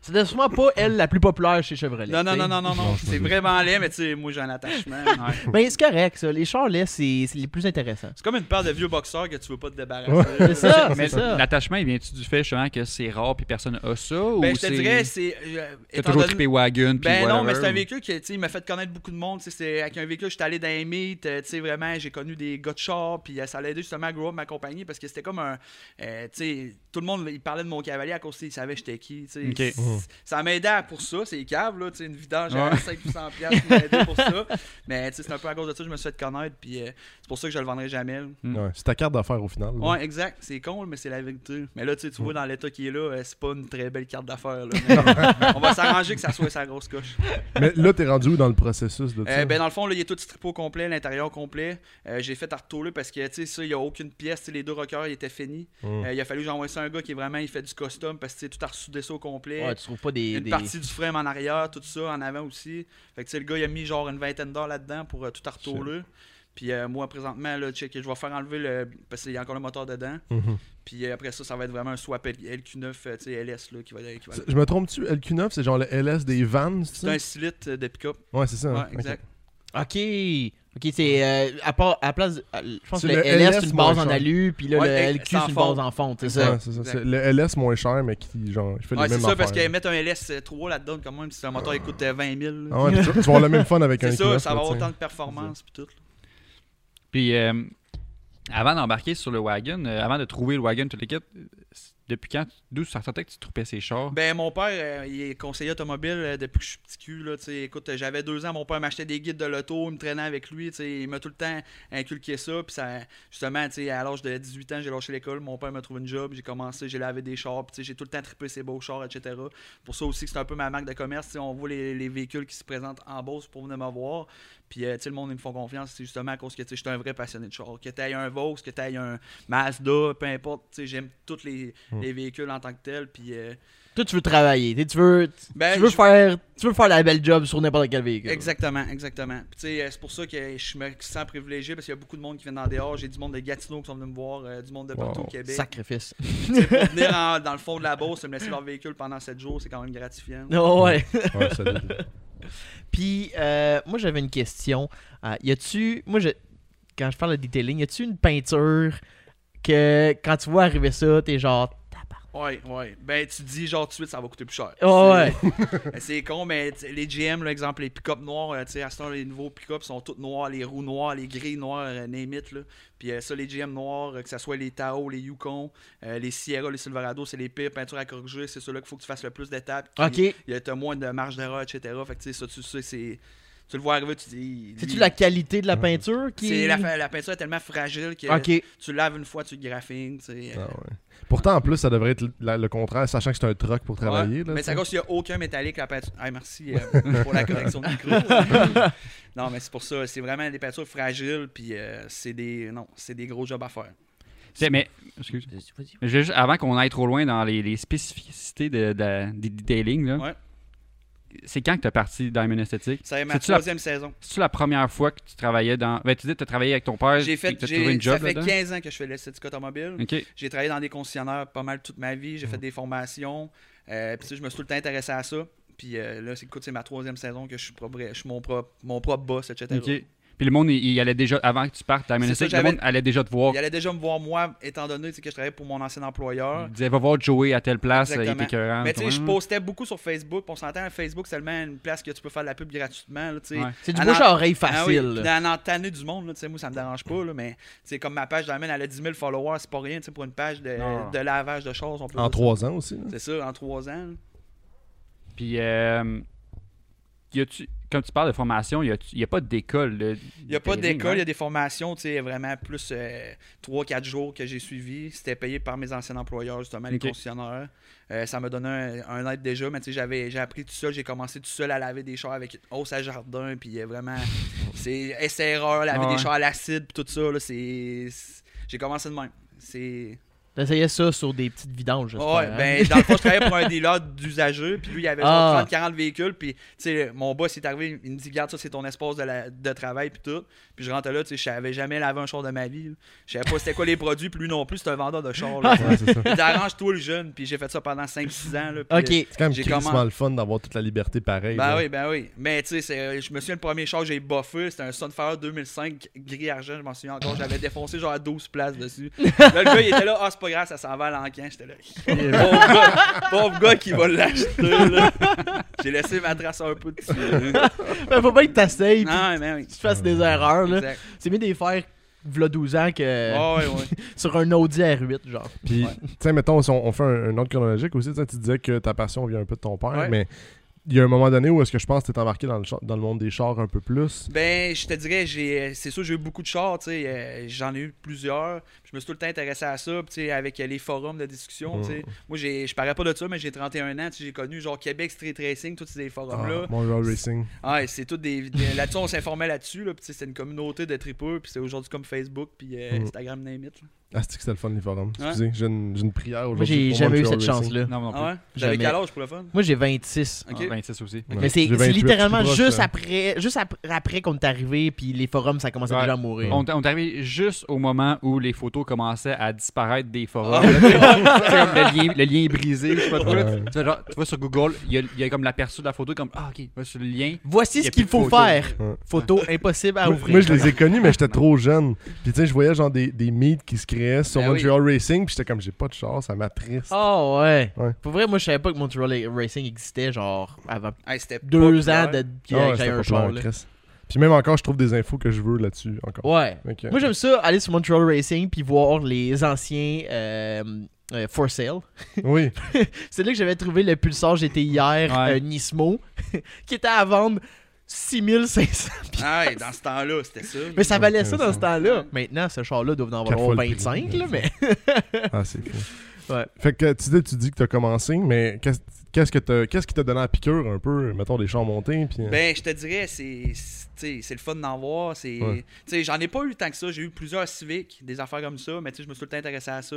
C'était sûrement pas elle la plus populaire chez Chevrolet. Non, non, non, non, non, non. C'est vraiment laid, mais tu sais, moi j'ai un attachement. ouais. Ben, c'est correct, ça. Les chars laids, c'est c'est les plus intéressants. C'est comme une paire de vieux boxeurs que tu veux pas te débarrasser. Ouais. C'est ça, Mais c'est ça. l'attachement, il vient-tu du fait justement que c'est rare puis personne a ça? ou Ben, je te c'est... dirais, c'est. euh, T'as toujours donné- trippé wagon puis Ben non, mais c'est un ou- véhicule qui tu sais, il m'a fait connaître beaucoup de monde. tu sais, C'est avec un véhicule, j'étais allé dans les meets, euh, tu sais, vraiment, j'ai connu des gars de char, puis euh, ça l'a aidé justement à grow up ma compagnie parce que c'était comme un. euh, tu sais, tout le monde il parlait de mon cavalier à cause qu'il savait j'étais qui. tu sais. Ok. C- Mhm. Ça m'aidait pour ça, c'est cave, là, tu sais, une vidange Ouais. à 500$ piastres m'a aidé pour ça. Mais tu sais, c'est un peu à cause de ça que je me suis fait connaître, puis euh, c'est pour ça que je le vendrai jamais. Mm. Ouais, c'est ta carte d'affaires au final. là. Ouais, exact, c'est con, mais c'est la vérité. Mais là, tu sais, tu vois, dans l'état qui est là, euh, c'est pas une très belle carte d'affaires. on va s'arranger que ça soit sa grosse coche. Mais là, t'es rendu où dans le processus de? Euh, ben dans le fond, là, il est tout strippé au complet, l'intérieur complet. Euh, j'ai fait à retourner parce que, tu sais, ça, il n'y a aucune pièce. Les deux rockers, ils étaient finis. Euh, il a fallu que j'envoie ça à un gars qui est vraiment, il fait du custom parce que, tout a ressoudé ça au complet. Ouais, tu trouves pas des. une des- partie du frame en arrière, tout ça, en avant aussi. Fait que, tu sais, le gars, il a mis genre une vingtaine d'heures là-dedans pour euh, tout à retourner. Puis euh, moi, présentement, là, check, je vais faire enlever le. Parce qu'il y a encore le moteur dedans. Mhm. Puis euh, après ça, ça va être vraiment un swap LQ9, euh, tu sais, LS, là, qui va, qui va C'est- Je me trompe-tu? LQ9, c'est genre le LS des Vans, c'est C'est un silitre de pick-up. Ouais, c'est ça. Ouais, hein? exact. Ok. Ok, c'est. euh, à, part, à la place. à- Je pense que C'est le, le LS, LS c'est une base moins en cher. alu, puis là, Ouais, le LQ, c'est une base en fonte, c'est Ouais, ça. c'est ça. C'est le LS moins cher, mais qui genre, il fait Ouais, les c'est mêmes ça, parce qu'ils mettent un LS3 là-dedans, quand même, si un moteur il coûte euh, 20 000. là. Ah ouais, puis tu, tu vas avoir le même fun avec un c'est ça, Q9, ça va avoir autant de performance puis tout. Puis, euh, avant d'embarquer sur le wagon, euh, avant de trouver le wagon, toute l'équipe, euh, depuis quand, d'où ça sortait que tu troupais ces chars? Ben, mon père, euh, il est conseiller automobile euh, depuis que je suis petit cul. Là, écoute, euh, j'avais deux ans, mon père m'achetait des guides de l'auto, il me traînait avec lui. Il m'a tout le temps inculqué ça. Puis ça, justement, à l'âge de 18 ans, j'ai lâché l'école. Mon père m'a trouvé une job. J'ai commencé, j'ai lavé des chars. Puis j'ai tout le temps trippé ces beaux chars, etc. Pour ça aussi c'est un peu ma marque de commerce. tu sais. On voit les, les véhicules qui se présentent en Beauce pour venir me voir. Puis euh, le monde, ils me font confiance. C'est justement à cause que tu sais, je suis un vrai passionné de chars. Que tu aies un Vaux, que tu aies un Mazda, peu importe. tu sais, J'aime tous les, Hmm. les véhicules en tant que tels. Puis. euh, Toi, tu veux travailler. Tu veux, ben, tu veux je- faire, tu veux faire la belle job sur n'importe quel véhicule. Exactement, exactement. Puis, tu sais, euh, c'est pour ça que je me sens privilégié parce qu'il y a beaucoup de monde qui vient dans dehors. J'ai du monde de Gatineau qui sont venus me voir, euh, du monde de partout Wow. au Québec. Sacrifice. Pour venir en- dans le fond de la Beauce et me laisser leur véhicule pendant 7 jours, c'est quand même gratifiant. Oh, ouais. Puis, euh, moi, j'avais une question. Euh, y a-tu. Moi, je, quand je parle de detailing, y a-tu une peinture que quand tu vois arriver ça, t'es genre. Ouais, ouais. Ben, tu dis, genre, tout de suite, ça va coûter plus cher. Oh, ouais. C'est- C'est con, mais les GM, là, exemple, les pick-up noirs, euh, tu sais, à ce temps, les nouveaux pick-up sont tous noirs, les roues noires, les grilles noires, euh, name it, là. Puis euh, ça, les GM noirs, euh, que ce soit les Tao, les Yukon, les Sierra, les Silverado, c'est les pires peintures à corriger, c'est ceux-là qu'il faut que tu fasses le plus d'étapes. Ok. Il y a moins de marge d'erreur, etc. Fait que tu sais, ça, tu sais, c'est. Tu le vois arriver, tu dis. C'est-tu la qualité de la peinture qui. c'est la, la peinture est tellement fragile que Ok. tu laves une fois, tu le graphines. tu sais. Ah ouais. Pourtant, en plus, ça devrait être la- le contraire, sachant que c'est un truck pour travailler. Ouais, là, mais sais. cause qu'il n'y a aucun métallique à la peinture. Ah, merci euh, pour la correction de micro. non, mais c'est pour ça. C'est vraiment des peintures fragiles. Puis euh, c'est des. Non, c'est des gros jobs à faire. Tu sais, mais, excuse. Juste- avant qu'on aille trop loin dans les, les spécificités de, de- des detailing, là, Ouais. C'est quand que tu parti Diamond Esthétique? C'est ma la- troisième saison. C'est-tu la première fois que tu travaillais dans. Ben, tu dis que tu as travaillé avec ton père, J'ai fait, trouvé une job ça fait là-dedans? 15 ans que je fais l'esthétique automobile. Ok. J'ai travaillé dans des concessionnaires pas mal toute ma vie. J'ai fait des formations. Euh, puis je me suis tout le temps intéressé à ça. Puis euh, là, c'est, écoute, c'est ma troisième saison que je suis, propre, je suis mon, propre, mon propre boss, etc. Puis le monde, il, il allait déjà, avant que tu partes C'est ça, Esthétique, le j'avais- monde allait déjà te voir. Il allait déjà me voir, moi, étant donné que je travaillais pour mon ancien employeur. Il disait, va voir Joey à telle place, il était écœurant. Mais tu sais, je postais beaucoup sur Facebook. On s'entend, Facebook, c'est tellement une place que tu peux faire de la pub gratuitement. Ouais. C'est du bouche à oreille Ah oui, facile. puis là. dans en tanner du monde, là, tu sais, moi ça me dérange pas, là, mais tu sais, comme ma page d'Amène, elle a 10 000 followers, c'est pas rien tu sais, pour une page de, lavage de choses. On peut En trois ans aussi. C'est ça, en trois ans. Puis, euh, y a-tu- comme tu parles de formation, il n'y a, pas d'école. Il n'y a pas d'école, il y a des formations, tu sais, vraiment plus 3-4 jours que j'ai suivi. C'était payé par mes anciens employeurs, justement, les Ok. concessionnaires. Euh, ça m'a donné un, un aide déjà, mais tu sais, j'avais, j'ai appris tout seul. J'ai commencé tout seul à laver des chars avec hausse à jardin, puis euh, vraiment, c'est essai-erreur, laver ouais. des chars à l'acide, puis tout ça, là, c'est... c'est- J'ai commencé de même. C'est... T'essayais ça sur des petites vidanges, j'espère. Ouais, hein? ben, dans le fond, je travaillais pour un dealer d'usagers, puis lui, il avait genre Ah. 30-40 véhicules, puis, tu sais, mon boss, il est arrivé, il me dit, regarde, ça, c'est ton espace de, la- de travail, puis tout. Puis je rentrais là, tu sais, je savais jamais laver un char de ma vie. là. Je savais pas c'était quoi les produits, puis lui non plus, c'était un vendeur de chars. là. Ouais, c'est ça. Il dit, arrange-toi le jeune, puis j'ai fait ça pendant 5-6 ans. Là, Ok. euh, C'est quand même comment- le fun d'avoir toute la liberté pareille. Ben là. oui, ben oui. Mais tu sais, c'est- je me souviens, le premier char que j'ai buffé, c'était un Sunfire 2005 gris-argent, je m'en souviens encore. J'avais défoncé genre à 12 places dessus. Là, le gars, il était là, ah, c'est pas grave, ça s'en va à l'encan. J'étais là, pauvre gars, pauvre gars qui va l'acheter, là. J'ai laissé ma trace un peu dessus. là. Ben, faut pas que t'essayes Non, mais oui. tu fasses des erreurs, là. C'est mieux de les faire v'là 12 ans que ouais, ouais. sur un Audi R8, genre. Puis, Ouais. tu sais, mettons, si on, on fait un, un ordre chronologique aussi, tu sais, tu disais que ta passion vient un peu de ton père, Ouais. mais il y a un moment donné où est-ce que je pense que tu es embarqué dans le, dans le monde des chars un peu plus? Ben, je te dirais, j'ai, c'est sûr, j'ai eu beaucoup de chars, tu sais, euh, j'en ai eu plusieurs. Je me suis tout le temps intéressé à ça, puis tu sais, avec euh, les forums de discussion, tu sais. Moi, j'ai, je parais pas de ça, mais j'ai 31 ans, tu sais, j'ai connu genre Québec Street Racing, tous ces forums-là. Ah, Montreal Racing. Ah, c'est tout des, des- là-dessus, on s'informait là-dessus, là, c'était une communauté de tripeurs, puis c'est aujourd'hui comme Facebook, puis euh, Mm. Instagram, name it. là. Ah, c'est que c'était le fun, les forums? Ouais. Excusez, j'ai une, j'ai une prière Moi, aujourd'hui. j'ai pour jamais eu cette chance-là. Non, non plus. Ah ouais? J'avais quel âge pour le fun? Moi, j'ai 26. Ok. Ah, 26 aussi. Ouais. Mais c'est J'ai c'est 28, littéralement proche, juste après, juste ap- après qu'on est arrivé, puis les forums, ça commençait Ouais. déjà à mourir. On, est arrivé juste au moment où les photos commençaient à disparaître des forums. Ah, le lien, le lien est brisé, je sais pas trop. là. Ouais. Tu, vois, genre, tu vois sur Google, il y a, il y a comme l'aperçu de la photo, comme Ah, ok, sur le lien. Voici ce qu'il faut photos. faire. Photo impossible à ouvrir. moi, je les ai connus, mais j'étais trop jeune. Puis, tu sais, je voyais genre des, des meets qui se sur Ben oui. Montreal Racing, puis j'étais comme, j'ai pas de char, ça m'attriste. Oh ouais. Ouais. Pour vrai, moi, je savais pas que Montreal Racing existait, genre, avant Hey, c'était deux ans de... que Ah ouais, c'était un pas char. Puis même encore, je trouve des infos que je veux là-dessus encore. Ouais. Moi, j'aime ça, aller sur Montreal Racing puis voir les anciens euh, euh, for sale. Oui. C'est là que j'avais trouvé le Pulsar GT hier, Ouais. euh, Nismo, qui était à vendre 6500 Ah, dans ce temps-là, c'était ça. Mais ça valait ça dans ce temps-là. Maintenant, ce char-là doit en valoir prix. 25, là, mais... Ah, c'est fou. Ouais. Fait que tu dis, tu dis que t'as commencé, mais qu'est-ce que t'as- qu'est-ce qui t'a donné la piqûre un peu, mettons des chars montés, puis euh, Ben, je te dirais, c'est c'est- le fun d'en voir. c'est Ouais. tu sais, J'en ai pas eu tant que ça. J'ai eu plusieurs Civic, des affaires comme ça, mais tu sais, je me suis tout le temps intéressé à ça.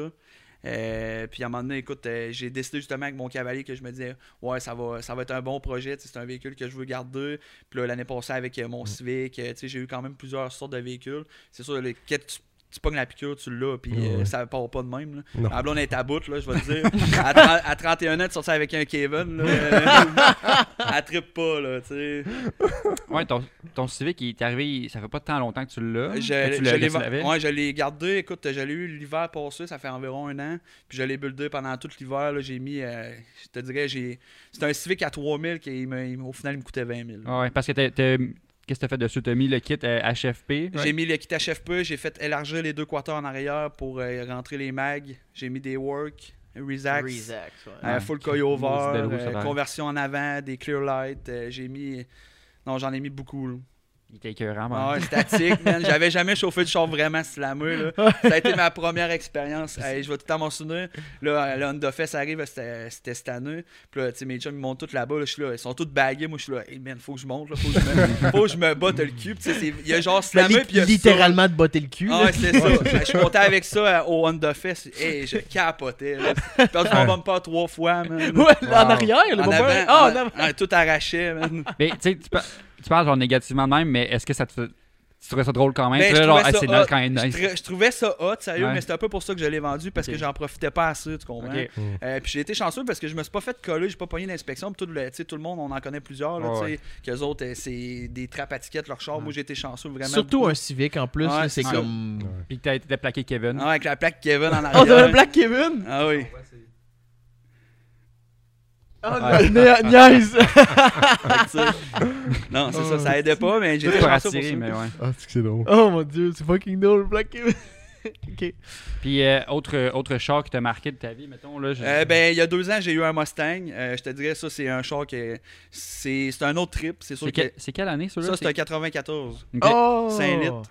Euh, puis à un moment donné, écoute, euh, j'ai décidé justement avec mon cavalier que je me disais, ouais, ça va, ça va être un bon projet. C'est un véhicule que je veux garder. Puis là, l'année passée, avec euh, Mm. mon Civic, tu sais, j'ai eu quand même plusieurs sortes de véhicules. C'est sûr, le, que tu, tu pognes la piqûre, tu l'as, puis euh, ça part pas de même. Là. Non. Ma blonde est à bout, là, je vais te dire. à, 30 à 31 ans, tu sortais avec un Kevin. Là, euh, elle trippe pas, là, tu sais. Ouais, ton, ton Civic, il est arrivé, ça fait pas tant longtemps que tu l'as. Je, tu ouais, je l'ai gardé. Écoute, je l'ai eu l'hiver passé, ça fait environ un an. Puis je l'ai buildé pendant tout l'hiver. là, J'ai mis, euh, je te dirais, j'ai. C'était un Civic à 3000 qui il me- il me- au final il me coûtait 20 000. Ouais, parce que t'as- qu'est-ce que t'as fait dessus? T'as mis le kit HFP. J'ai mis le kit HFP, j'ai fait élargir les deux quateurs en arrière pour euh, rentrer les mags. J'ai mis des work, Rezax, Rezax, ouais. euh, full ça euh, conversion en avant, des clear light. euh, j'ai mis. Non, j'en ai mis beaucoup. là. Il était écœurant. man. Ah ouais, statique, man. J'avais jamais chauffé de char vraiment slamé, là. Ça a été ma première expérience. Hey, je vais tout le temps m'en souvenir. Là, le Honda Fest arrive, c'était c'était cette année. Puis là, tu sais, mes chums, ils montent tous là-bas. là. Je suis là, ils sont tous bagués. Moi, je suis là, hey man, faut que je monte, là. Faut que je me, faut que je me batte le cul. Tu c'est- il y a genre Ben, slamé, li- puis il y a ça. littéralement de botter le cul. Ah, ouais, c'était ça. Ben, je montais avec ça euh, au Honda Fest. Hey, je capotais. là. J'ai perdu mon bumper trois fois, man. Ouais, en arrière, le En bumper. avant, Ah, en- en avant. ah, tout arraché, man. Mais tu sais, tu par- tu parles genre négativement de même, mais est-ce que ça te Tu trouvais ça drôle quand même? Ben, Tu je genre, trouvais hey, ça c'est hot. quand même Je, nice. tr- je trouvais ça hot, sérieux, Ouais. mais c'est un peu pour ça que je l'ai vendu parce que j'en profitais pas assez, tu comprends? Ok. Euh, puis j'ai été chanceux parce que je me suis pas fait coller, j'ai pas pogné d'inspection. Tout le, tu sais, tout le monde, on en connaît plusieurs, là, Ouais, tu sais, qu'eux autres, euh, c'est des trappes à tickets, leur char. Moi, j'ai été chanceux vraiment. Surtout beaucoup. un Civic en plus, Ouais, c'est comme. Puis que t'as été plaqué Kevin. Ah, avec la plaque Kevin en Oh, arrière. t'as un Black Kevin? Ah oui. Ah, nia- niaise! Non, c'est ça, ça aidait pas, mais pour attirer, ça. mais ouais. Ah, c'est que c'est drôle. Oh mon dieu, c'est fucking drôle, Black ok. Puis euh, autre, autre char qui t'a marqué de ta vie, mettons, là. je- Euh, ben, il y a deux ans, j'ai eu un Mustang. Euh, je te dirais, ça, c'est un char que. C'est c'est un autre trip. C'est sûr c'est, que. quel- c'est quelle année, ça, là? Ça, c'est un 94. Ok. Oh! 5 litres.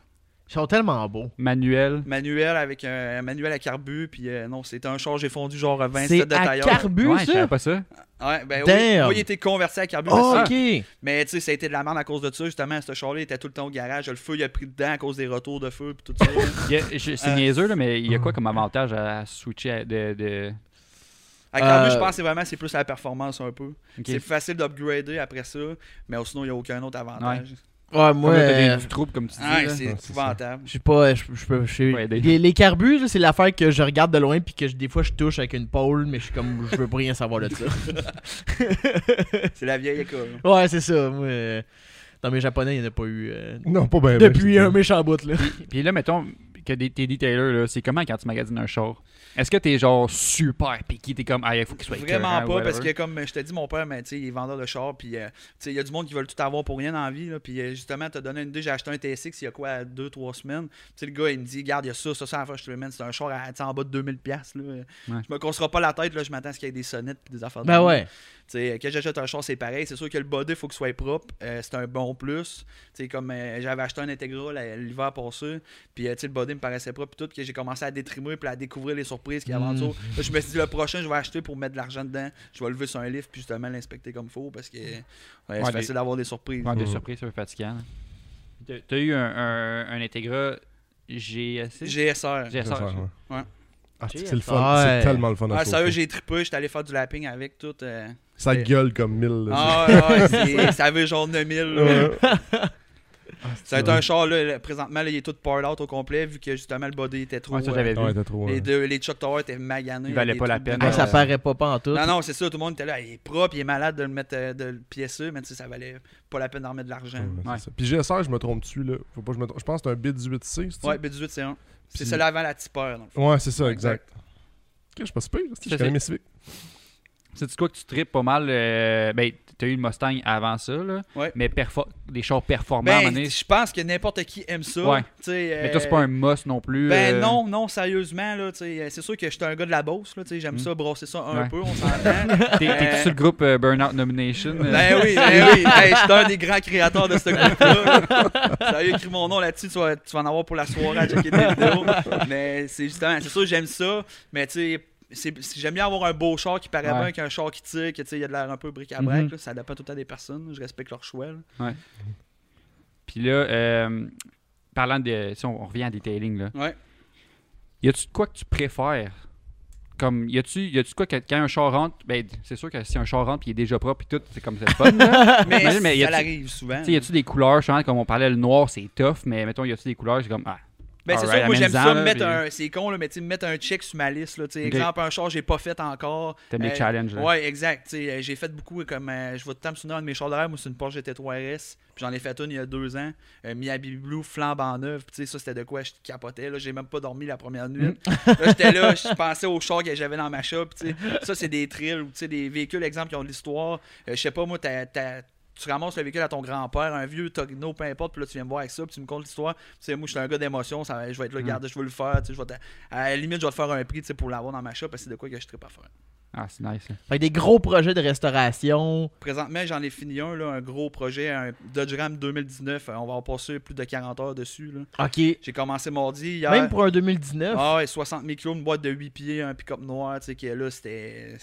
Ils sont tellement beaux. Manuel. Manuel avec un, un manuel à carbu. Puis euh, non, c'était un char, j'ai fondu genre 27 C'est de à tailleur. carbu, ouais, je ça? pas ça. Ouais, ben oui, Damn. oui, il était converti à carbu. Oh, ok. Mais tu sais, ça a été de la merde à cause de ça. Justement, ce char-là il était tout le temps au garage. Le feu, il a pris dedans à cause des retours de feu. Puis tout ça. C'est Euh, niaiseux, là, mais il y a quoi comme avantage à switcher à- de. de... À carbu, Euh, je pense que c'est vraiment c'est plus la performance un peu. C'est facile d'upgrader après ça. Mais sinon, il n'y a aucun autre avantage. Ouais, moi, Comme là, t'as euh, des, du trouble, comme tu dis. Ouais, c'est épouvantable. je sais pas, je, peux. Ouais, les, les carbus, là, c'est l'affaire que je regarde de loin puis que des fois je touche avec une pole, mais je suis comme, je veux pas rien savoir de ça. C'est la vieille école. ouais, c'est ça. Moi, euh, dans mes japonais, il n'y en a pas eu euh, Non, pas bien. depuis un méchant bout là. Puis là, mettons que des, tes detailers, là, c'est comment quand tu magasines un char? Est-ce que t'es genre super piqué T'es comme, ah, il faut qu'il soit Vraiment pas, parce que comme je te dis, mon père, mais, tu sais, il est vendeur de char, puis euh, tu sais, il y a du monde qui veulent tout avoir pour rien dans la vie, là, puis euh, justement, t'as donné une idée, j'ai acheté un TSX il y a quoi, 2-3 semaines, tu sais, le gars, il me dit, garde, il y a ça, ça, ça à faire, je te le mets, c'est un char à, tu sais, en bas de 2000$, piastres, là. Je me construira pas la tête, là, je m'attends à ce qu'il y ait des sonnettes puis des affaires de Ben ouais. Tu que j'achète un char, c'est pareil. C'est sûr que le body, il faut qu'il soit propre. Euh, c'est un bon plus. Tu sais, comme euh, j'avais acheté un Integra l'hiver passé, puis euh, tu sais, le body me paraissait propre, puis tout, que j'ai commencé à détrimer, puis à découvrir les surprises qu'il y a en Mm. dessous. Là, je me suis dit, le prochain, je vais acheter pour mettre de l'argent dedans. Je vais lever sur un livre, puis justement l'inspecter comme il faut, parce que ouais, c'est des- facile d'avoir des surprises. Ouais, des Mhm. surprises, peu fatigant. là. T'as- T'as eu un, un, un Integra GSR. GSR. Ouais. Ah, c'est GSR. le fun. Ouais. C'est tellement le fun à Ah, sérieux, j'ai trippé, j'étais allé faire du lapping avec tout. Euh. Ça gueule comme mille. là. Ah, ouais, ça avait genre 9000. là. Ouais. Ça va être un char, là, présentement, là, il est tout powered out au complet, vu que justement le body était trop. Ouais, ça, euh, j'avais vu. Ouais, trop. les, deux, les Chuck Tower étaient maganés. Il valait pas la peine. Ah, même. ça Euh, paraît pas pas en tout. Non, non, c'est ça, tout le monde était là, il est propre, il est malade de le mettre euh, de le piécer, mais tu sais, ça valait pas la peine d'en mettre de l'argent. Ouais. Puis GSR, je me trompe dessus là? Faut pas que je me trompe. Je pense que c'est un bit 18C, c'est Ouais, B18, c'est un. C'est Puis- celui avant la tipeur, dans le fond. Ouais, c'est ça, exact. Ok, je suis pas super. Je connais mes civiques. C'est quoi que tu tripes pas mal euh, Ben, as eu le Mustang avant ça, là, Ouais. mais des chars performants Ben, je pense que n'importe qui aime ça. Ouais. tu Mais toi, c'est euh, pas un must non plus. Ben euh, non, non, sérieusement, tu c'est sûr que j'étais un gars de la tu sais, j'aime Mm. ça, brosser ça un Ouais. peu, on s'entend. T'es t'es Euh, sur le groupe euh, Burnout Nomination. euh, Ben oui, ben oui. Hey, je suis un des grands créateurs de ce groupe-là. là. Sérieux, écris mon nom là-dessus, tu vas, tu vas en avoir pour la soirée à checker des vidéos. Mais c'est justement, c'est sûr, j'aime ça. Mais tu sais, j'aime bien avoir un beau char qui paraît Ouais. bien qu'un char qui tire, que tu sais, il y a de l'air un peu bric-à-brac. Mhm. là. Ça dépend tout le temps des personnes. Je respecte leur choix. là. Puis là, euh, parlant de. Si on, on revient à detailing, là. Ouais. Y a-tu de quoi que tu préfères? Comme, y a-tu y a-tu quoi que quand un char rentre, ben, c'est sûr que si un char rentre puis il est déjà propre puis tout, c'est comme c'est fun. là. Mais, ça arrive souvent. Tu y a-tu des couleurs, justement, comme on parlait, le noir, c'est tough, mais mettons, y a-tu des couleurs, c'est comme, ah, Ben, c'est sûr, moi j'aime ça, mettre un. C'est con, là, mais tu sais, mettre un check sur ma liste. Là, tu sais, Ok. Exemple, un char, j'ai pas fait encore. t'aimes les Euh, challenges. là. Ouais, exact. Euh, j'ai fait beaucoup comme. euh, je vais tout le temps me souvenir un de mes chars de rêve. Moi, c'est une Porsche GT3 RS. Puis j'en ai fait une il y a deux ans. Euh, Miyabi Blue, flambant neuve. Puis ça, c'était de quoi je capotais. Là, j'ai même pas dormi la première nuit. Mm. là, j'étais là, je pensais aux chars que j'avais dans ma shop. Tu sais, ça, c'est des thrills ou des véhicules, exemple, qui ont de l'histoire. Euh, je sais pas, moi, t'as- tu ramasses le véhicule à ton grand-père, un vieux Togno, peu importe, puis là tu viens me voir avec ça, puis tu me contes l'histoire. Tu sais, moi je suis un gars d'émotion, ça- je vais être là, Mm. regarde, je veux le faire, tu sais, je vais te- à la limite, je vais te faire un prix tu sais, pour l'avoir dans ma shop, parce que c'est de quoi que je ne pas faire. Ah, c'est nice. Fait que des gros projets de restauration. Présentement, j'en ai fini un, là, un gros projet, un Dodge Ram 2019. euh, On va en passer plus de 40 heures dessus. là. OK. J'ai commencé mardi. Hier, Même pour un 2019. ah ouais, 60 000 kilos, une boîte de 8 pieds, un pick-up noir, tu sais, qui est là, c'était.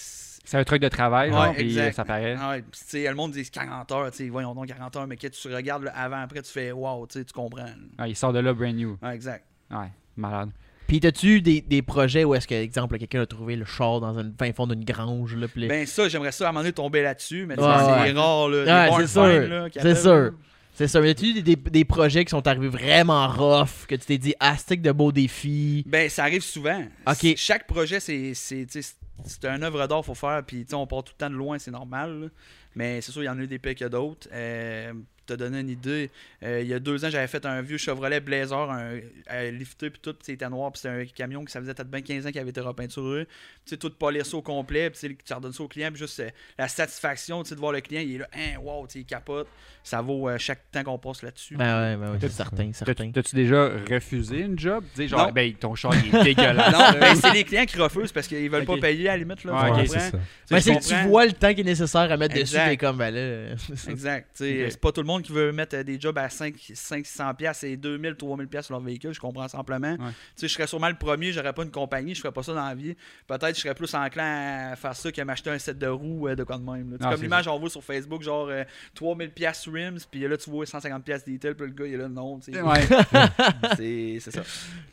C'est un truc de travail, Ouais, genre, puis exact. euh, ça paraît. Ah ouais, pis tu sais, le monde dit 40 heures, tu sais, voyons donc 40 heures, mais que tu regardes le avant, après, tu fais wow, tu sais, tu comprends. Ah, il sort de là brand new. Ah, exact. Ouais, malade. Puis t'as-tu des, des projets où est-ce que, exemple, quelqu'un a trouvé le char dans un fin fond d'une grange, là, les- Ben ça, j'aimerais ça à un moment donné tomber là-dessus, mais tu sais, Ouais, c'est ouais. rare, là. Ouais, c'est sûr. C'est sûr. C'est ça. Mais as-tu des, des, des projets qui sont arrivés vraiment rough, que tu t'es dit, ah, stick de beaux défis? Ben, ça arrive souvent. Ok. Chaque projet, c'est c'est tu sais, c'est un œuvre d'art, faut faire. Puis, on part tout le temps de loin, c'est normal. Mais c'est sûr, il y en a eu des pires que d'autres. Euh, te donner une idée, euh, il y a deux ans, j'avais fait un vieux Chevrolet Blazer, un, euh, lifté, puis tout, puis c'était noir, puis c'était un camion que ça faisait peut-être bien 15 ans qu'il avait été repeinturé. Tu sais, tout polissé au complet, puis tu redonnes ça au client, puis juste euh, la satisfaction, tu sais, de voir le client, il est là, hein, wow, tu sais, il capote. Ça vaut euh, chaque temps qu'on passe là-dessus. Ben ouais, ben ouais, c'est certain, certain. T'as- T'as-tu déjà refusé une job? Tu sais, genre, Non. ben, ton char, il est dégueulasse. non, ben, c'est les clients qui refusent parce qu'ils veulent pas payer à la limite. Là, Ouais, tu ok, comprends? c'est c'est que tu vois le temps qui est nécessaire à mettre dessus, t'es comme, ben là. c'est ça. Exact. C'est pas tout le monde qui veut mettre euh, des jobs à 5, 600 pièces et 2000, 3000 pièces sur leur véhicule, je comprends simplement. Tu sais, je serais sûrement le premier, j'aurais pas une compagnie, je ferais pas ça dans la vie. Peut-être je serais plus enclin à faire ça qu'à m'acheter un set de roues euh, de quoi de même. là. Ah, comme l'image on voit sur Facebook genre euh, 3000 pièces rims, puis là tu vois 150 pièces detail, puis le gars il est là non, tu sais. Ouais. c'est c'est ça.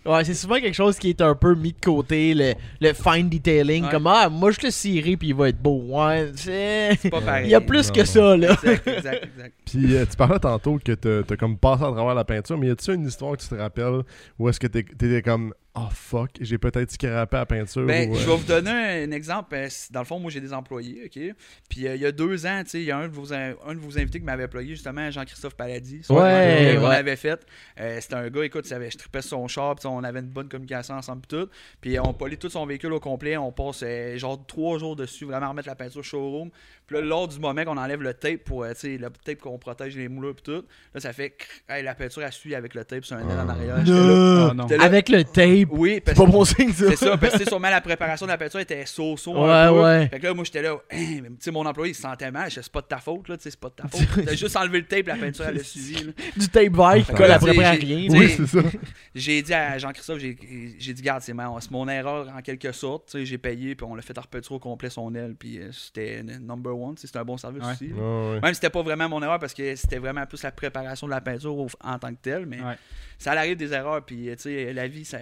Ouais, c'est souvent quelque chose qui est un peu mis de côté, le, le fine detailing. Ouais. Comme, ah, moi je le cirerai puis il va être beau. Ouais, c'est. C'est pas pareil. Il y a plus Non, que non. ça, là. Exact, exact, exact. Puis euh, tu parlais tantôt que t'as comme passé à travers la peinture, mais y a-tu une histoire que tu te rappelles où est-ce que t'es- t'étais comme oh fuck, j'ai peut-être scrappé la peinture Ben, ou, euh, je vais vous donner un, un exemple. C- Dans le fond, moi, j'ai des employés, OK? Puis euh, il y a deux ans, tu sais, il y a un de, vos, un de vos invités qui m'avait plugué, justement, Jean-Christophe Paladis. Ouais, le qu'on ouais. avait fait. Euh, C'était un gars, écoute, avait- je tripais son char, puis on avait une bonne communication ensemble, puis tout. Puis on polie tout son véhicule au complet. On passe euh, genre trois jours dessus, vraiment remettre la peinture showroom. Puis là, lors du moment qu'on enlève le tape pour, euh, tu sais, le tape qu'on protège les moulures, puis tout, là, ça fait, crrr, hey, la peinture, elle suit avec le tape sur un aile en arrière. Ah, non. J'étais là, Avec le tape. Oui, C'est parce pas que bon signe, ça. c'est ça, parce que sûrement la préparation de la peinture était so-so. Ouais, un peu. ouais. Fait que là, moi, j'étais là, Hein, mais tu sais, mon employé, il se sentait mal. C'est pas de ta faute, là, tu sais, c'est pas de ta faute. T'as juste enlevé le tape, la peinture, elle a suivi. là. Du tape vert qui colle après à rien. Oui, c'est ça. J'ai dit à Jean-Christophe, j'ai j'ai dit, garde, c'est mon, c'est mon erreur en quelque sorte. Tu sais, j'ai payé, puis on l'a fait repeinturer au complet son aile, puis euh, c'était number one. C'était un bon service Ouais. aussi. là. Ouais, ouais. Même si c'était pas vraiment mon erreur parce que c'était vraiment plus la préparation de la peinture en tant que telle, mais Ouais. ça arrive des erreurs, puis euh, tu sais, la vie, ça,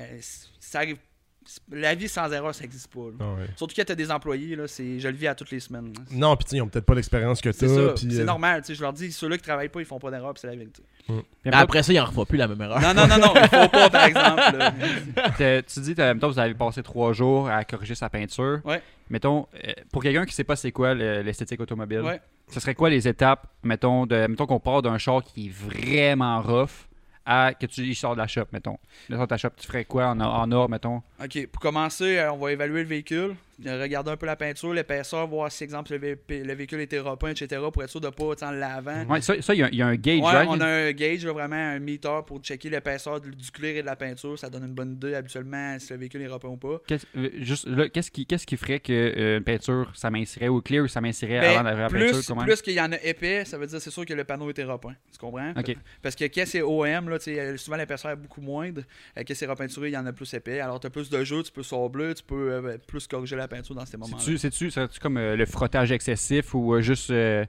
ça arrive. La vie sans erreur, ça existe pas. Ah ouais. Surtout quand t'as des employés, là, c'est, je le vis à toutes les semaines. là. Non, puis tu ils ont peut-être pas l'expérience que ça, puis, c'est euh, normal. tu sais, Je leur dis, ceux-là qui travaillent pas, ils font pas d'erreur, puis c'est la vérité. Mais mettons, après ça, il en refera plus la même erreur. Non, non, non, non, pas, par exemple. tu dis, t'as- mettons, vous avez passé trois jours à corriger sa peinture. Ouais. Mettons, euh, pour quelqu'un qui sait pas c'est quoi le- l'esthétique automobile, Ouais. ce serait quoi les étapes, mettons, de, mettons qu'on part d'un char qui est vraiment rough à que tu il sort de la shop, mettons. De ta shop, tu ferais quoi en, en or, mettons? OK, pour commencer, euh, on va évaluer le véhicule. Regarder un peu la peinture, l'épaisseur, voir si, exemple, le, vé- le véhicule était repeint, etc., pour être sûr de pas, tu sais, en lavant. Ouais, ça, ça, il y, a- il y a un gauge, Ouais, on a un gauge, vraiment un meter pour checker l'épaisseur du cuir et de la peinture. Ça donne une bonne idée habituellement si le véhicule est repeint ou pas. Qu'est-ce euh, juste, là, qu'est-ce qui, qui ferait que euh, une peinture s'amincirait ou clear s'amincirait Ben, avant d'avoir la peinture plus même? plus qu'il y en a épais, ça veut dire c'est sûr que le panneau était repeint. Tu comprends? Parce que quand c'est OM, là, euh, souvent l'épaisseur est beaucoup moindre. Euh, quand c'est repeinturé, il y en a plus épais. Alors tu as plus de jeu, tu peux sabler, tu peux euh, plus corriger la peinture dans ces moments-là. C'est-tu, comme euh, le frottage excessif ou euh, juste. euh,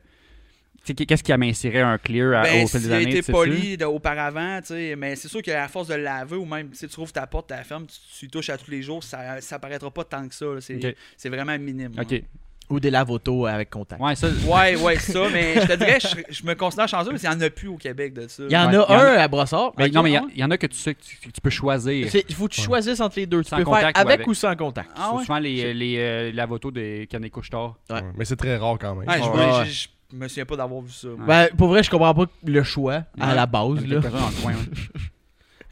qu'est-ce qui amincirait un clear à- Ben, au fil s'il des années? été poli de- auparavant, mais c'est sûr qu'à force de laver ou même si tu trouves ta porte, ta ferme, tu, touches à tous les jours, ça, ça paraîtra pas tant que ça. C'est, Ok. c'est vraiment minime. Ok. Ou des lave-auto avec contact. Ouais, ça. Ouais, ouais, ça, mais je te dirais, je, je me considère chanceux, mais il n'y en a plus au Québec de ça. Il y en Ouais, a en un à Brossard. Ben, Ok, non, mais il y en a que tu sais que tu, peux choisir. Il faut que tu choisisses entre les deux. Tu Sans peux contact faire ou avec, ou sans contact. Ah ouais? Souvent, les, les, euh, lavotos des qui ont des couches tard. Ouais. Ouais, Mais c'est très rare quand même. Ouais, je, je- je me souviens pas d'avoir vu ça. Ben, pour vrai, je comprends pas le choix à la base. Il y en Là. coin.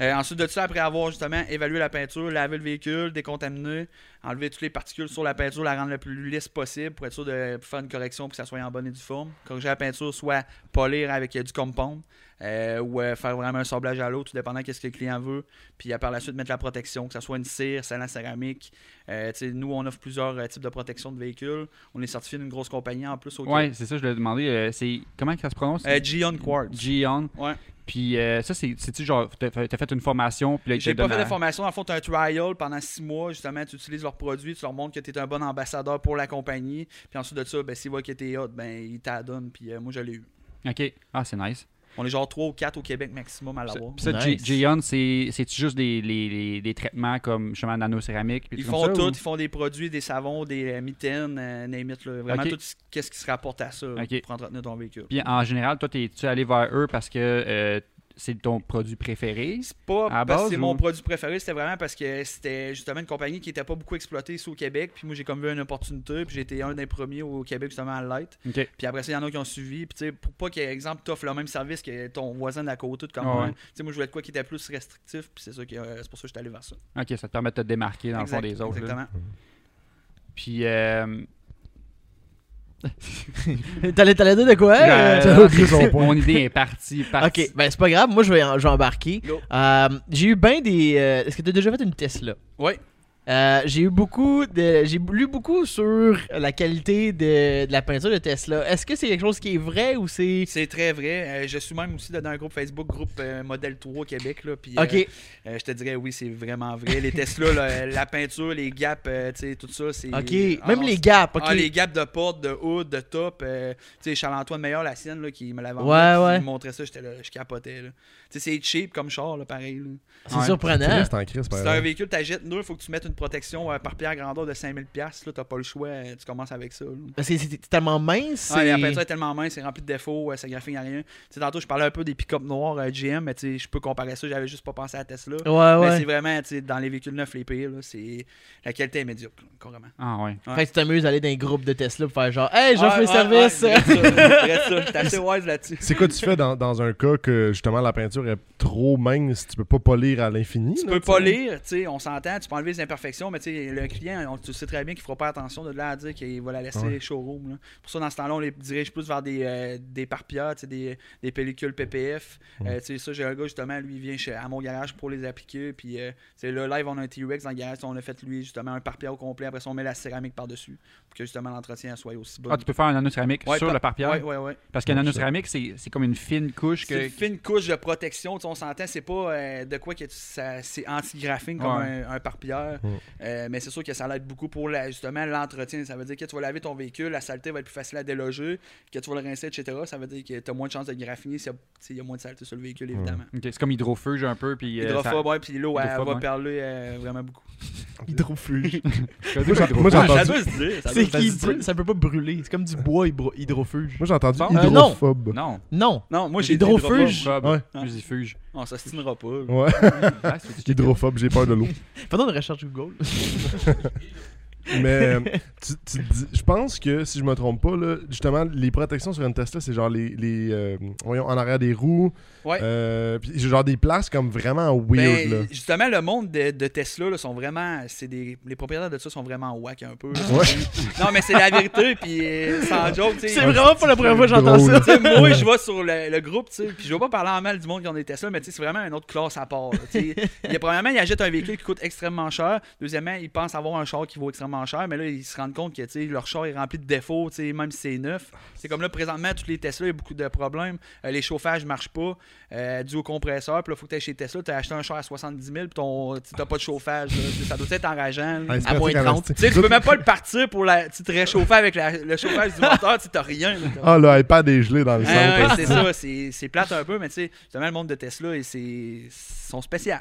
Euh, ensuite de ça, après avoir justement évalué la peinture, lavé le véhicule, décontaminer, enlever toutes les particules sur la peinture, la rendre le plus lisse possible pour être sûr de faire une correction pour que ça soit en bonne et due forme. Corriger la peinture, soit polir avec euh, du compound euh, ou euh, faire vraiment un sablage à l'eau, tout dépendant de ce que le client veut. Puis euh, par la suite, mettre la protection, que ce soit une cire, celle en céramique. Euh, nous, on offre plusieurs euh, types de protection de véhicules. On est certifié d'une grosse compagnie en plus Ouais, c'est ça, je l'ai demandé. euh, c'est comment ça se prononce? Gion Quartz. Gion. Ouais. Puis euh, ça, c'est- c'est-tu genre, t'as fait t'as fait une formation, puis là, J'ai pas fait de formation. En fait, tu as un trial pendant six mois. Justement, tu utilises leurs produits, tu leur montres que tu es un bon ambassadeur pour la compagnie. Puis ensuite de ça, ben, s'ils voient que tu es hot, ben, ils t'adonnent. Puis euh, moi, je l'ai eu. Ok. Ah, c'est nice. On est genre 3 ou 4 au Québec maximum à l'avoir. Ça, Nice. C'est c'est-tu juste des, les, les- des traitements comme justement nanocéramique? Ils font ça, tout, ou- ils font des produits, des savons, des euh, mitaines, euh, name it, là. Vraiment tout ce qu'est-ce qui se rapporte à ça pour entretenir ton véhicule. Puis en général, toi, t'es-tu allé vers eux parce que euh, c'est ton produit préféré? C'est pas À la parce que base, c'est ou- mon produit préféré, c'était vraiment parce que c'était justement une compagnie qui était pas beaucoup exploitée ici au Québec. Puis moi, j'ai comme vu une opportunité. Puis j'ai été un des premiers au Québec justement à l'être. Ok. Puis après ça, il y en a qui ont suivi. Puis tu sais, pour pas qu'il y ait, exemple, t'offres le même service que ton voisin d'à côté, tout comme Ouais. moi. Tu sais, moi, je voulais de quoi qui était plus restrictif. Puis c'est ça qui, euh, c'est pour ça que je suis allé vers ça. Ok, ça te permet de te démarquer dans le fond des autres. là. Exactement. Puis. Euh, T'allais t'allais dire de quoi? euh, mon idée est partie. partie. Ok, ben c'est pas grave, moi je vais, en- je vais embarquer. Euh, j'ai eu bien des. euh, Est-ce que t'as déjà fait une Tesla? Ouais. Euh, j'ai eu beaucoup de. J'ai lu beaucoup sur la qualité de, de la peinture de Tesla. Est-ce que c'est quelque chose qui est vrai ou c'est. C'est très vrai. Euh, je suis même aussi dans un groupe Facebook, groupe euh, Modèle 3 Québec. Là, puis, Ok. euh, je te dirais, oui, c'est vraiment vrai. Les Tesla, là, la peinture, les gaps, tout ça, c'est. Ok. Ah Même non, les gaps. Ah, les gaps de porte, de hood, de top. euh, tu sais, Charles-Antoine Meilleur, la sienne, là, qui me l'avait Ouais, ouais. Montrait ça, j'étais là, je capotais. là. C'est cheap comme char, là, pareil. là. c'est Ouais. surprenant. C'est un exemple. véhicule, t'achètes neuf, il faut que tu mettes une protection euh, par pierre grandeur de 5000$. Là, t'as pas le choix, euh, tu commences avec ça. là. Parce que c'est tellement mince. Ah, la peinture est tellement mince, c'est rempli de défauts, euh, ça graphine à rien. Tu sais, tantôt, je parlais un peu des pick-up noirs euh, GM, mais tu sais, je peux comparer ça, j'avais juste pas pensé à Tesla. Ouais, Mais ouais. c'est vraiment, tu sais, dans les véhicules neufs, les pires, là, c'est la qualité est médiocre, carrément. Ah, ouais. Ouais. Fait que tu t'amuses d'aller dans un groupe de Tesla pour faire genre, hey, j'offre Ouais, mes ouais, services. ouais, dirais ça, dirais ça. T'es assez wise là-dessus. C'est quoi tu fais dans, dans un cas que justement la peinture est trop mince, tu peux pas polir à l'infini? Tu là, peux pas lire, tu sais, on s'entend, tu peux enlever les imperfections, mais tu sais, le client, on, tu sais très bien qu'il fera pas attention de là à dire qu'il va la laisser Ouais. showroom. là. Pour ça, dans ce temps-là, on les dirige plus vers des, euh, des pare-pierres, tu sais, des, des pellicules PPF. Euh, tu sais, ça, j'ai un gars, justement, lui, il vient chez, à mon garage pour les appliquer. Puis, euh, tu sais, là, live, on a un T-Rex dans le garage, on a fait, lui, justement, un pare-pierre au complet. Après ça, on met la céramique par-dessus pour que, justement, l'entretien soit aussi bon. Ah, tu peux faire un nanocéramique Ouais, sur par- le pare-pierre? Ouais, ouais, ouais. Parce que Ouais, nanocéramique, c'est c'est comme une fine couche C'est que. une fine couche de protection, sais, on s'entend, c'est pas euh, de quoi que tu- ça- c'est anti-graphing comme Ouais. un, un pare-pierre, Ouais. Euh, mais c'est sûr que ça l'aide beaucoup pour la- justement l'entretien. Ça veut dire que tu vas laver ton véhicule, la saleté va être plus facile à déloger, que tu vas le rincer, etc. Ça veut dire que tu as moins de chances de graffiner s'il y y, a moins de saleté sur le véhicule, évidemment. Ok, c'est comme hydrofuge un peu. Puis, euh, Hydrophobe, ouais, puis l'eau elle va ouais. perler euh, vraiment beaucoup. Hydrofuge. ça- Moi, j'ai- Ça entendu, ça C'est qui ça. Ça peut pas brûler. C'est comme du bois hydro- hydrofuge. moi, j'ai entendu Euh, non. hydrophobe. Non. Non. Non, moi j'ai Hydrofuge. Hydrophobe. Ouais. Ah. Hydrofuge. On s'ostinera pas. là. Ouais, Ah, c'est- hydrophobe, j'ai peur de l'eau. Faisons une recherche Google. Mais euh, tu, tu dis- je pense que, si je me trompe pas, là, justement, les protections sur une Tesla, c'est genre les, les euh, voyons, en arrière des roues, Ouais. euh, puis genre des places comme vraiment weird, Ben, là. justement, le monde de, de Tesla là, sont vraiment. C'est des, les propriétaires de ça sont vraiment whack un peu. là. Ouais. Non, mais c'est la vérité, puis euh, sans joke. C'est vraiment pas la première fois que j'entends ça. Tu sais, moi, je vais sur le, le groupe, tu sais, puis je vais pas parler en mal du monde qui ont des Tesla, mais tu sais, c'est vraiment une autre classe à part. Il y a, premièrement, ils achètent un véhicule qui coûte extrêmement cher. Deuxièmement, ils pensent avoir un char qui vaut extrêmement cher, mais là, ils se rendent compte que leur char est rempli de défauts, même si c'est neuf. C'est comme là, présentement, tous les Tesla, il y a beaucoup de problèmes. Euh, les chauffages marchent pas, euh, dû au compresseur. Puis là, faut que tu ailles chez Tesla, tu as acheté un char à 70 000, puis ton- tu n'as pas de chauffage. là. Ça doit être enrageant. c'est à moins pratique 30. en Tu sais, tu peux même pas le partir pour la, te réchauffer avec la- le chauffage du moteur, tu n'as rien. Ah, le iPad est gelé dans le. Ah ouais, c'est ça, c'est plate un peu, mais tu sais, justement, le monde de Tesla, et c'est sont spéciaux.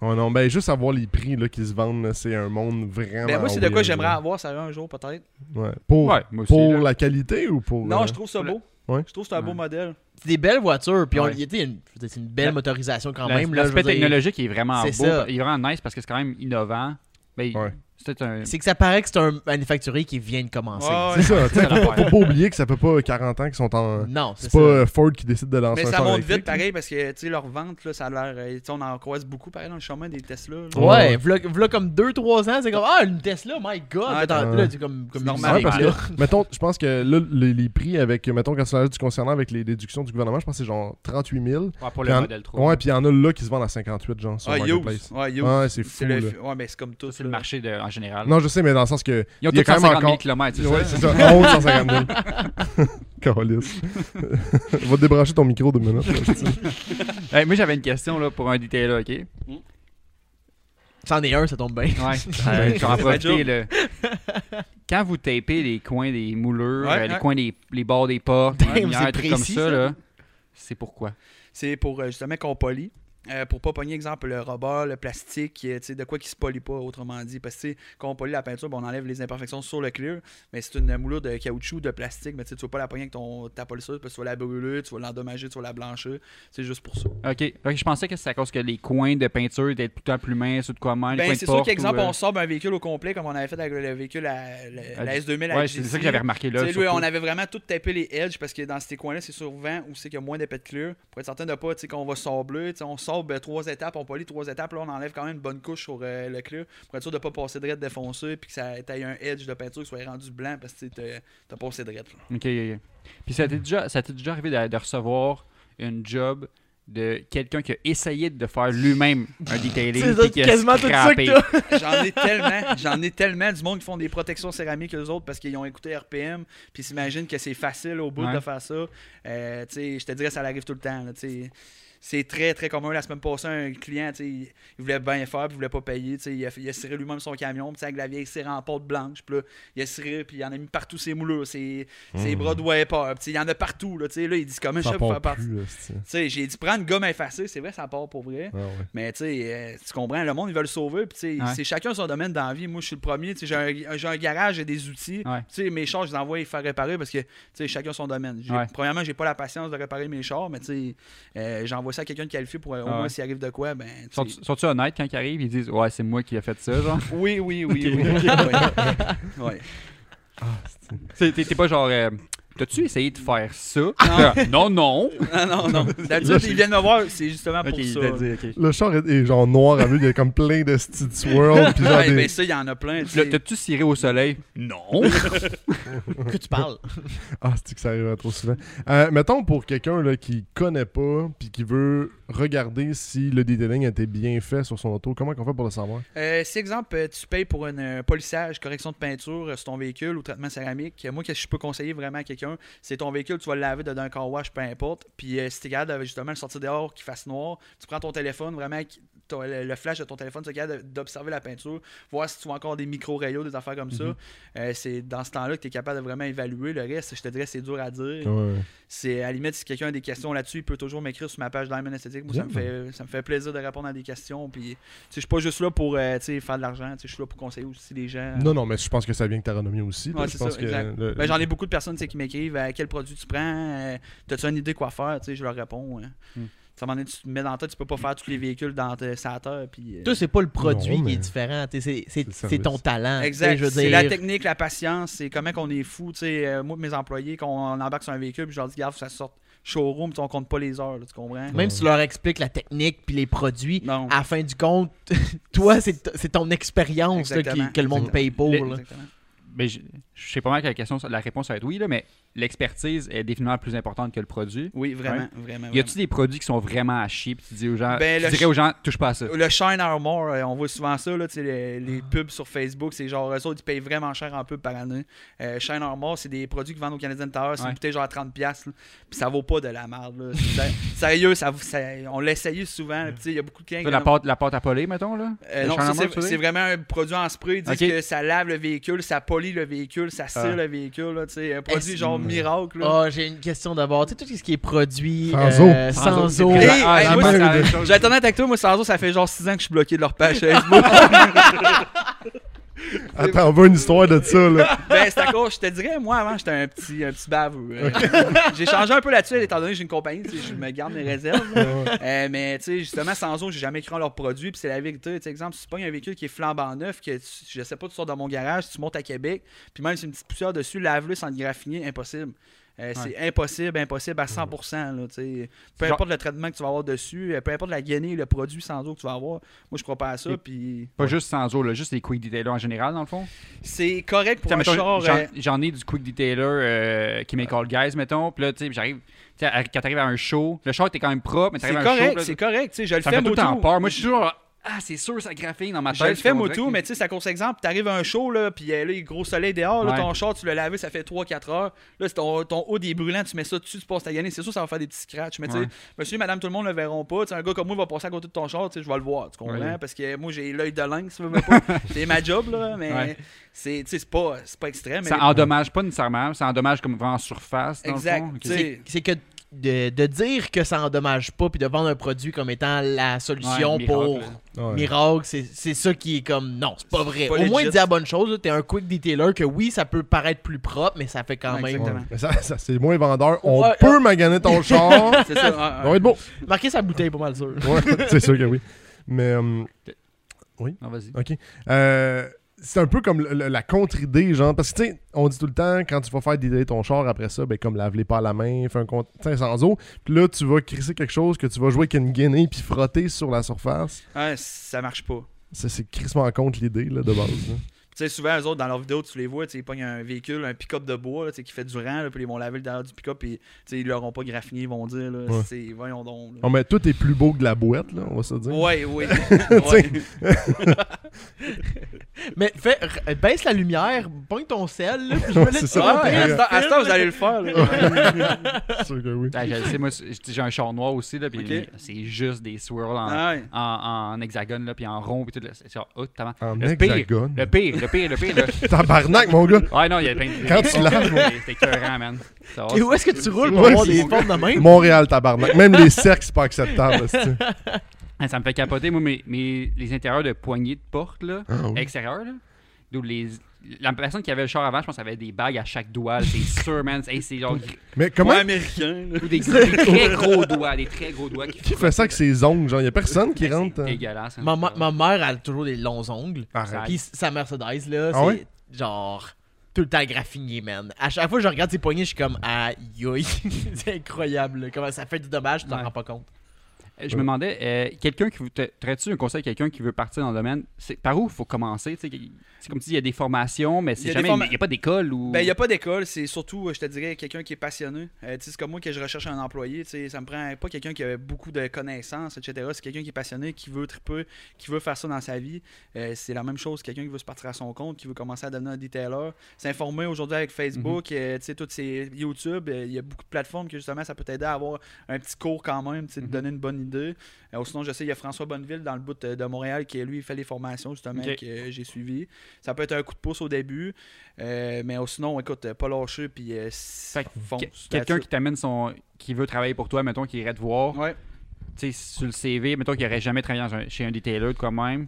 Oh non, ben juste avoir les prix là, qui se vendent, c'est un monde vraiment. Ben, moi, c'est de quoi j'aimerais avoir, ça un jour peut-être. Ouais. Pour, Ouais, aussi. pour là. la qualité ou pour. Non, euh, je trouve ça beau. Ouais. Je trouve que c'est un beau modèle. C'est des belles voitures, puis on- Ouais. une- c'est une belle La- motorisation quand La- même. L'aspect technologique est vraiment beau. C'est ça. Il est vraiment nice parce que c'est quand même innovant. Ouais. C'est un. C'est que ça paraît que c'est un manufacturier qui vient de commencer. Ouais, C'est ça, tu sais, C'est faut, l'affaire. faut pas oublier que ça fait pas 40 ans qu'ils sont en. Non, c'est C'est ça. pas Ford qui décide de lancer Mais un ça monte vite, pareil, parce que, tu sais, leur vente, là, ça a l'air. euh, tu sais, on en croise beaucoup, pareil, dans le chemin des Tesla. là. Ouais. Ouais, v'là, v'là comme 2-3 ans, c'est comme Ah, une Tesla, my god! Ah, Attends, ouais. là, c'est comme, comme C'est normal, Ouais, musique, parce là. que, mettons, je pense que là, les, les prix avec, mettons, quand ça du concernant avec les déductions du gouvernement, je pense que c'est genre 38 000. Ouais, pour Puis le modèle 3. Ouais, puis il y en a là qui se vendent à 58, genre, sur Ah. Ouais, c'est fou. Ouais, mais c'est comme tout. C'est le marché de- en général. Non, je sais, mais dans le sens que. Ils ont il y a tous quand même 150 000 encore- km, c'est Ouais, ça? c'est ça, en haut de 150 000. Calice. Va te débrancher ton micro deux minutes. là, Hey, moi, j'avais une question là, pour un detailer, ok? C'en est un, ça tombe bien. Ouais, euh, je vais en Ouais, profiter, là. Quand vous tapez les coins des moulures, Ouais, euh, les ouais. coins des les bords des portes, les lumières, comme ça, ça. là, c'est pourquoi? C'est pour euh, justement qu'on polie. Euh, pour pas pogner, exemple, le rubber, le plastique, euh, de quoi qui se polie pas, autrement dit. Parce que, quand on polie la peinture, ben, on enlève les imperfections sur le clear, mais c'est une moulure de caoutchouc, de plastique, mais tu vas pas la pogner avec ton, ta polissure, parce que tu vas la brûler, tu vas l'endommager, tu vas la blanchir. C'est juste pour ça. Ok, Ok, je pensais que c'est à cause que les coins de peinture étaient tout le temps plus minces ou de quoi les Ben, c'est sûr qu'exemple, euh, on sort un véhicule au complet, comme on avait fait avec le véhicule à, le- à- la S2000 Ouais, à c'est ça que j'avais remarqué là. Lui, on avait vraiment tout tapé les edges parce que dans ces coins-là, c'est souvent où c'est qu'il y a moins d'épais de clear. Pour être certain de pas, tu sais, qu'on va sabler. On sable euh, trois étapes, on polie trois étapes, là, on enlève quand même une bonne couche sur euh, le clear pour être sûr de pas passer direct défoncé puis que ça ait un edge de peinture qui soit rendu blanc parce que t'as- passé direct. là. Ok, ok, ok. Puis ça t'est déjà, ça t'est déjà arrivé de, de recevoir une job de quelqu'un qui a essayé de faire lui-même un detailing qui a quasiment tout ça. J'en ai tellement, j'en ai tellement du monde qui font des protections céramiques eux autres parce qu'ils ont écouté RPM puis s'imaginent que c'est facile au bout Ouais. de faire ça. Euh, tu sais, je te dirais ça arrive tout le temps. là, tu sais. C'est très très commun. La semaine passée, un client, tu sais, il voulait bien faire, puis il voulait pas payer. tu sais, Il a, il a ciré lui-même son camion, puis avec la vieille cire en pâte blanche. Puis là, il a ciré, puis il en a mis partout ses moulures, ses, ses Mmh. bras de wiper. puis tu sais, Il y en a partout. Là, tu sais, là, il dit comment je Ça fais pour faire partie? J'ai dit prends une gomme effacée, c'est vrai, ça part pour vrai. Ah ouais. Mais tu sais, euh, tu comprends, le monde, ils veulent le sauver. Puis Ouais. c'est chacun son domaine dans la vie. Moi, je suis le premier. tu sais, J'ai un, garage, j'ai des outils. Ouais. Tu sais, mes chars, je les envoie les faire réparer parce que tu sais, chacun son domaine. Premièrement, j'ai pas la patience de réparer mes chars, mais tu sais, euh, j'envoie ça à quelqu'un de qualifié pour euh, au Ah moins s'il arrive de quoi, ben. sais- Sont- honnêtes quand ils arrivent? Ils disent Ouais, c'est moi qui ai fait ça, genre. Oui, oui, oui, Ok. oui. Ouais. T'es pas genre. euh, T'as-tu essayé de faire ça? Ah, Non, non. Non, non, non. D'habitude, ils viennent me voir, c'est justement pour Ok, il ça. dit. Le char est, est genre noir à vue, il y a comme plein de petits swirls. Puis genre Ouais, des... ben ça, il y en a plein. T'as-tu ciré au soleil? Non. que tu parles? Ah, c'est que ça arrive trop souvent? Euh, mettons pour quelqu'un là, qui connaît pas puis qui veut regarder si le detailing a été bien fait sur son auto, comment on fait pour le savoir? Euh, si, exemple, euh, tu payes pour un euh, polissage, correction de peinture euh, sur ton véhicule ou traitement céramique, moi, qu'est-ce que je peux conseiller vraiment à quelqu'un, c'est ton véhicule, tu vas le laver dedans un car wash, peu importe. Puis si capable de justement le sortir dehors, qu'il fasse noir, tu prends ton téléphone, vraiment, qui- ton- le, le flash de ton téléphone, tu es capable d'observer la peinture, voir si tu vois encore des micro-rayos, des affaires comme ça. Euh, c'est dans ce temps-là que tu es capable de vraiment évaluer. Le reste, je te dirais, c'est dur à dire. Ouais. C'est à la limite, si quelqu'un a des questions là-dessus, il peut toujours m'écrire sur ma page Diamond Esthétique. Moi, ça me, fait, ça me fait plaisir de répondre à des questions. Puis, je suis pas juste là pour euh, faire de l'argent. Je suis là pour conseiller aussi les gens. Non, non, mais je pense que ça vient que ta renommée aussi. Ouais, c'est le- Ben, J'en ai beaucoup de personnes qui m'écrivent euh, quel produit tu prends, t'as-tu une idée quoi faire, je leur réponds. euh. Ça m'en est, tu te mets dans la tête, tu peux pas faire tous les véhicules dans ta terre. Puis, euh, Toi, c'est pas le produit Non, qui mais- est différent. C'est c'est- le c'est ton talent. Exact. je veux C'est la technique, la patience, c'est comment qu'on est fou. Tu sais, euh, moi, mes employés, quand on embarque sur un véhicule, puis je leur dis, que ça sorte showroom, on compte pas les heures, là, tu comprends? Même si tu leur expliques la technique puis les produits, Non. à la fin du compte, toi, c'est t- c'est ton expérience que le monde paye pour. Là. Exactement. Ben, je, je sais pas mal que la, question, la réponse va être oui, là, mais l'expertise est définitivement plus importante que le produit. Oui, vraiment, vraiment. Y a-tu des produits qui sont vraiment à chier, puis tu dis aux gens, Ben, tu dirais aux gens, touche pas à ça? Le Shine Armor, euh, on voit souvent ça, là, les, les pubs sur Facebook, c'est genre, eux autres, ils payent vraiment cher en pub par année. Euh, Shine Armor, c'est des produits qui vendent au Canadian Tower, c'est Ouais. une bouteille genre à 30$, piastres, là, puis ça vaut pas de la merde. Sérieux, ça, ça- on l'a essayé souvent, il y a beaucoup de clients la pâte, la pâte à poler, mettons, là? Euh, non, c'est vraiment un produit en spray. Ils disent que ça lave le véhicule, ça polie le véhicule, ça cire Ah. le véhicule. Là, un produit genre miracle. Ah, j'ai une question d'abord. Tu sais, tout ce qui est produit Sans euh, eau. sans Sans eau. eau, Hey, hey, Ah, moi, avec toi, moi, Sanzo, ça fait genre 6 ans que je suis bloqué de leur page Facebook. Attends, on veut une histoire de ça, là. ben, c'est à cause, je te dirais, moi, avant, j'étais un petit, un petit baveux. Euh, j'ai changé un peu là-dessus, étant donné que j'ai une compagnie, tu sais, je me garde mes réserves. Euh, mais, tu sais, justement, sans eau, j'ai jamais cru en leurs produits, puis c'est la vérité. Tu sais, exemple, si tu pognes un véhicule qui est flambant neuf, que tu- je sais pas, tu sors dans mon garage, tu montes à Québec, puis même si une petite poussière dessus, lave-le sans le graffiner, impossible. Euh, C'est impossible, impossible à 100%. Là, tu sais. peu Genre- importe le traitement que tu vas avoir dessus, euh, peu importe la gainée, le produit sans eau que tu vas avoir, moi je crois pas à ça. Puis Pas juste sans eau, là, juste les quick detailers en général, dans le fond? c'est correct pour un mettons, char. j'en, euh, j'en ai du quick detailer euh, qui m'est call guys, mettons. Puis là, tu sais, j'arrive. tu sais, à- quand t'arrives à un show, le char t'es quand même propre, mais c'est t'arrives à un show. correct, c'est correct. tu sais, Je le fais tout le temps peur. Moi, je suis toujours. Ah, c'est sûr, ça graphine dans ma tête. Je le fais moto, mais tu sais, c'est à cause exemple, t'arrives à un show, là, puis euh, là, il y a gros soleil dehors, là, Ouais. ton char, tu l'as lavé, ça fait 3-4 heures. Là, c'est ton, ton haut des brûlants, tu mets ça dessus, tu passes ta gainée, c'est sûr, ça va faire des petits scratchs. Mais tu sais, Ouais. monsieur, madame, tout le monde le verront pas. Un gars comme moi va passer à côté de ton sais, je vais le voir, tu comprends? Ouais. Parce que moi, j'ai l'œil de lynx, tu veux même pas. c'est ma job, là, mais Ouais. c'est, tu sais, c'est pas, c'est pas extrême. mais Ça endommage pas nécessairement, ça endommage comme vraiment en surface. Dans Exact, c'est que de, de dire que ça endommage pas puis de vendre un produit comme étant la solution Ouais, pour miracle, Ouais. miracle, c'est c'est ça qui est comme non, c'est pas vrai. pas Au moins dis la bonne chose, t'es un quick detailer que oui, ça peut paraître plus propre, mais ça fait quand Ouais, même. Mais ça, ça, c'est moins vendeur. On Ouais, peut maganer ton char. C'est ça. Ça ouais, va être beau. Marquer sa bouteille, pas mal sûr. Ouais, c'est sûr que oui. Mais, euh, Non, vas-y. ok. Euh, c'est un peu comme le- le- la contre-idée, genre. Parce que, tu sais, on dit tout le temps, quand tu vas faire dédailler ton char après ça, ben, comme lave-les pas à la main, fais un compte, tu sais, sans eau. Puis là, tu vas crisser quelque chose que tu vas jouer avec une guinée puis frotter sur la surface. ouais, ça marche pas. Ça, c'est crissement contre l'idée, là, de base. là. Tu sais, souvent, eux autres, dans leurs vidéos, tu les vois, tu sais, ils pognent un véhicule, un pick-up de bois, là, qui fait du rang, là, puis ils vont laver le derrière du pick-up, sais, ils l'auront pas graffiné, ils vont dire, là, Ouais. c'est, voyons donc. là. Oh, mais tout est plus beau que de la boîte, là, on va se dire. Ouais, oui. sais. Mais fais, r- baisse la lumière, pogne ton sel, là, puis je laisse C'est ça. Ah, ouais, à ce temps- vous allez le faire. là. C'est sûr que oui. Sais, moi, j'ai un char noir aussi, là, puis c'est juste des swirls en, Ah ouais. en, en hexagone, là, puis en rond, puis tout. là, C'est genre, oh. En le pire, hexagone. le pire, le pire, le pire, là. Tabarnak, mon gars. Ouais, non, il y a plein de. Quand tu laves, mon- C'était écœurant, man. Ça va, Et où est-ce que tu roules pour avoir des formes de même? Montréal, tabarnak. Même les cercles, c'est pas acceptable. Ça me fait capoter, moi, mes, mes- les intérieurs de poignées de porte, là, Ah oui. extérieurs, là. D'où les. La personne qui avait le char avant, je pense, avait des bagues à chaque doigt. C'est sûr, man. Hey, c'est genre. Mais comment Ouais, américain. là. Ou des, des très gros doigts, des très gros doigts qui qui fait ça avec ses ongles? Genre, y a personne qui C'est rentre. euh, dégueulasse. hein. Ma, ma- ma mère a toujours des longs ongles. Arrête. Puis sa Mercedes, là, Ah c'est ouais? genre tout le temps graffiné, man. À chaque fois que je regarde ses poignets, je suis comme aïe aïe. c'est incroyable. là. Comment ça fait du dommage, tu t'en Ouais. rends pas compte. Euh, Je me demandais, euh, quelqu'un qui. T'aurais-tu un conseil à quelqu'un qui veut partir dans le domaine C'est par où il faut commencer? Tu C'est comme si il y a des formations, mais Il c'est jamais. n'y a pas d'école ou. Ben, il n'y a pas d'école, c'est surtout, euh, je te dirais, quelqu'un qui est passionné. Euh, tu c'est comme moi que je recherche un employé. tu Ça me prend pas quelqu'un qui a beaucoup de connaissances, etc. C'est quelqu'un qui est passionné, qui veut triper, qui veut faire ça dans sa vie. Euh, c'est la même chose, quelqu'un qui veut se partir à son compte, qui veut commencer à devenir un detailer. S'informer aujourd'hui avec Facebook, tu sais, toutes ces YouTube, il y a beaucoup de plateformes que justement ça peut t'aider à avoir un petit cours quand même, tu sais, de Mhm. donner une bonne idée. Euh, sinon, je sais, il y a François Bonneville dans le bout de, de Montréal qui, lui, fait les formations justement que j'ai suivi. Ça peut être un coup de pouce au début, euh, mais sinon, écoute, euh, pas lâcher, puis euh, Quelqu'un qui t'amène son. qui veut travailler pour toi, mettons, qui irait te voir. Ouais. tu sais, sur le CV, mettons qu'il n'aurait jamais travaillé un- chez un detailer de quoi même.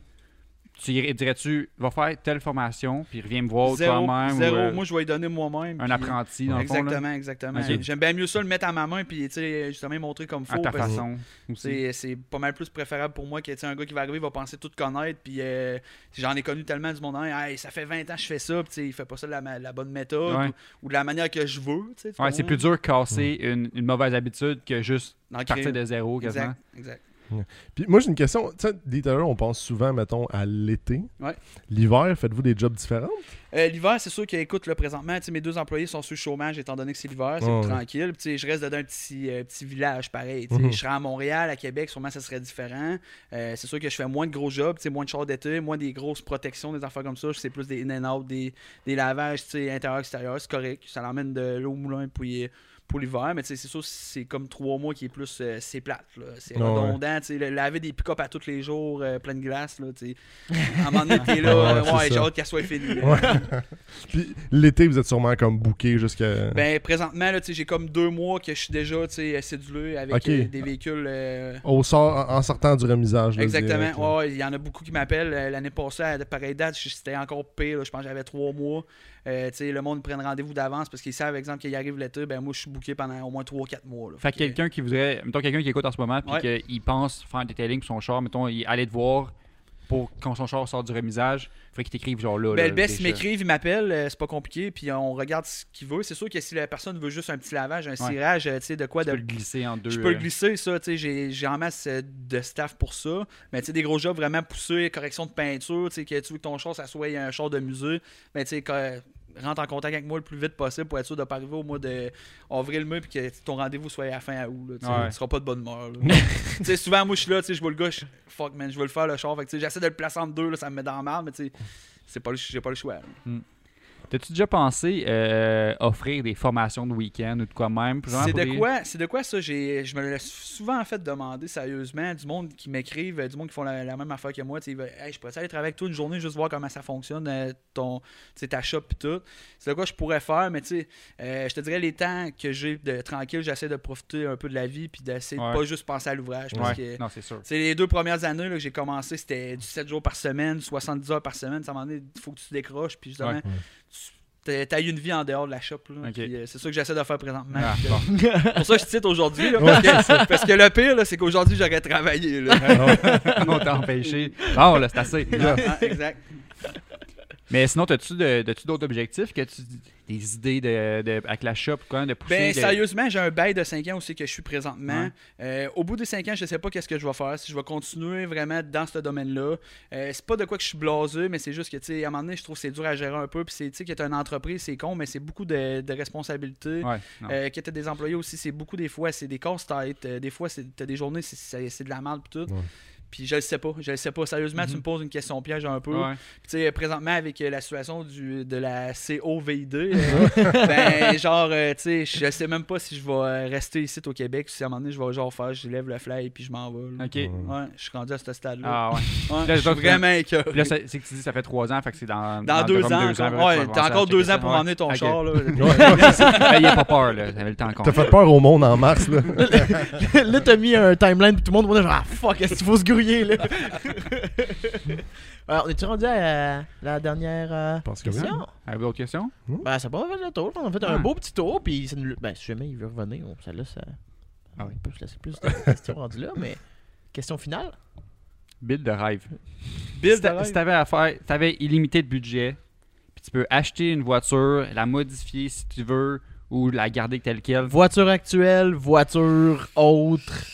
Tu irais- dirais-tu, va faire telle formation, puis reviens me voir toi-même. zéro. ou, euh, Moi, je vais y donner moi-même. un puis- apprenti, dans le fond. là, Exactement, exactement. J'aime bien mieux ça, le mettre à ma main, puis justement, montrer comme à faut. ta parce que façon. C'est c'est pas mal plus préférable pour moi que tu sais, un gars qui va arriver, il va penser tout connaître. Puis euh, j'en ai connu tellement du monde. hein, Hey, ça fait 20 ans que je fais ça. Puis il fait pas ça de la, bonne méthode Ouais. ou, ou de la manière que je veux. Ouais, c'est plus dur de casser une, une mauvaise habitude que juste D'en partir créer. de zéro quasiment. Exact, exact. Puis moi, j'ai une question. Tu sais, Detailer, on pense souvent, mettons, à l'été. Ouais. L'hiver, faites-vous des jobs différents? Euh, l'hiver, c'est sûr qu'écoute, là, présentement, mes deux employés sont sur le chômage étant donné que c'est l'hiver, c'est Ouais, plus ouais. tranquille. Puis, je reste dans un petit, euh, petit village pareil. Mhm. Je serais à Montréal, à Québec, sûrement ça serait différent. Euh, c'est sûr que je fais moins de gros jobs, moins de chars d'été, moins des grosses protections, des affaires comme ça. C'est plus des in and out, des, des lavages tu sais, intérieur-extérieur. C'est correct. Ça l'emmène de l'eau au moulin puis, pour l'hiver. Mais c'est sûr, c'est comme trois mois qui est plus. euh, c'est plate. C'est Ouais, redondant. le- laver des pick-up à tous les jours, euh, plein de glace. Là, à un moment donné, t'es là. Ouais, euh, ouais, j'ai hâte qu'elle soit finie. Ouais. Puis l'été, vous êtes sûrement comme booké jusqu'à. Ben, présentement, j'ai comme deux mois que je suis déjà sais, cédulé avec euh, des véhicules. euh, Au sort, en en sortant du remisage. là. Exactement. Ouais, il y en a beaucoup qui m'appellent. Euh, L'année passée, à de pareille date, c'était encore pire. Je pense que j'avais trois mois. Euh, le monde prenne rendez-vous d'avance parce qu'ils savent, exemple, qu'il arrive l'été. Ben, moi, je suis booké pendant au moins 3-4 mois. là. Fait que que- quelqu'un qui voudrait, mettons quelqu'un qui écoute en ce moment, puis Ouais. qu'il pense faire un detailing pour son char, mettons, il aller te voir pour quand son char sort du remisage, faut qu'il t'écrive genre là. Ben, là, le best, il déjà. m'écrivent, il m'appelle, euh, c'est pas compliqué, puis on regarde ce qu'il veut. C'est sûr que si la personne veut juste un petit lavage, un cirage, euh, tu sais, de quoi Tu de peux le glisser en deux. Je peux le euh, glisser, ça, tu sais, j'ai- en masse de staff pour ça. Mais tu sais, des gros jobs vraiment poussés, correction de peinture, tu sais, que tu veux que ton char, ça soit un char de musée. Mais tu sais, que- rentre en contact avec moi le plus vite possible pour être sûr de pas arriver au mois de avril, mai, puis que ton rendez-vous soit à la fin août, là. Ouais. Tu seras pas de bonne humeur, là. tu sais, souvent, moi, je suis là, tu sais, je vois le gars, je fuck, man, je veux le faire, le char. J'essaie de le placer entre deux, là, ça me met dans la merde, mais tu sais, c'est pas le- j'ai pas le choix, là. T'as-tu déjà pensé euh, offrir des formations de week-end ou de quoi même? C'est de quoi, c'est de quoi ça? J'ai je me l'ai souvent fait demander sérieusement du monde qui m'écrivent, euh, du monde qui font la, la même affaire que moi, ils hey, je pourrais aller travailler avec toi une journée juste voir comment ça fonctionne euh, ton ta shop et tout? C'est de quoi je pourrais faire mais tu sais euh, je te dirais les temps que j'ai de tranquille, j'essaie de profiter un peu de la vie puis d'essayer Ouais. de pas juste penser à l'ouvrage parce Ouais, que non, c'est sûr. c'est les deux premières années là, que j'ai commencé, c'était du 7 jours par semaine, 70 heures par semaine. Ça m'a donné, il faut que tu décroches. Puis justement, Ouais. T'as eu une vie en dehors de la shop. Là, euh, c'est ça que j'essaie de faire présentement. Ah, bon. euh, pour ça que je cite aujourd'hui. là, parce, que, parce que le pire, là, c'est qu'aujourd'hui, j'aurais travaillé. Là. on t'a empêché. Bon, là, c'est assez. Ah, exact. Mais sinon, t'as-tu d'autres objectifs? Que tu, des idées de, de- avec la shop, quoi, de pousser? Ben, de- sérieusement, j'ai un bail de 5 ans aussi que je suis présentement. Ouais. Euh, au bout des 5 ans, je sais pas qu'est-ce que je vais faire. Si je vais continuer vraiment dans ce domaine-là. Euh, c'est pas de quoi que je suis blasé, mais c'est juste que, tu sais, à un moment donné, je trouve que c'est dur à gérer un peu. Puis, c'est, tu sais, que t'as une entreprise, c'est con, mais c'est beaucoup de, de responsabilités. Ouais. Euh, des employés aussi, c'est beaucoup des fois, c'est des casse-têtes. Euh, des fois, c'est, t'as des journées, c'est, de la merde tout. Ouais. Puis je le sais pas, je le sais pas. Sérieusement, tu Mhm. me poses une question piège un peu. Ouais. Puis, tu sais, présentement, avec euh, la situation du, de la COVID, euh, ben, genre, euh, tu sais, je sais même pas si je vais rester ici au Québec. Si à un moment donné, je vais genre faire, je lève le fly et puis je m'en vais. là. Ok. Ouais, je suis rendu à ce stade-là. Ah, ouais. Ouais, Là, je suis vraiment. Puis là, c'est que tu dis ça fait trois ans, fait que c'est dans, Dans deux comme ans, deux encore. ouais, t'as encore deux ans pour Ouais. m'emmener ton Ok. char. Là. Ben, il est pas peur, là. T'avais le temps qu'on T'as fait peur au monde en mars, là. là, t'as mis un timeline, puis tout le monde, on est genre, ah fuck, est-ce qu'il faut se grouiller, là? Alors, on est-tu rendu à euh, la dernière euh, pense que oui. question? Avez-vous d'autres questions? Ben, ça va le tour. On a fait un Ouais. beau petit tour, puis ça nous- ben, si jamais il veut revenir, on, ça, là, ça, Ah oui. on peut se laisser plus de questions rendues là, mais question finale? Build de rêve. Bill si t'a- si t'avais à faire, t'avais illimité de budget, puis tu peux acheter une voiture, la modifier si tu veux, ou la garder telle quelle. Voiture actuelle, voiture autre.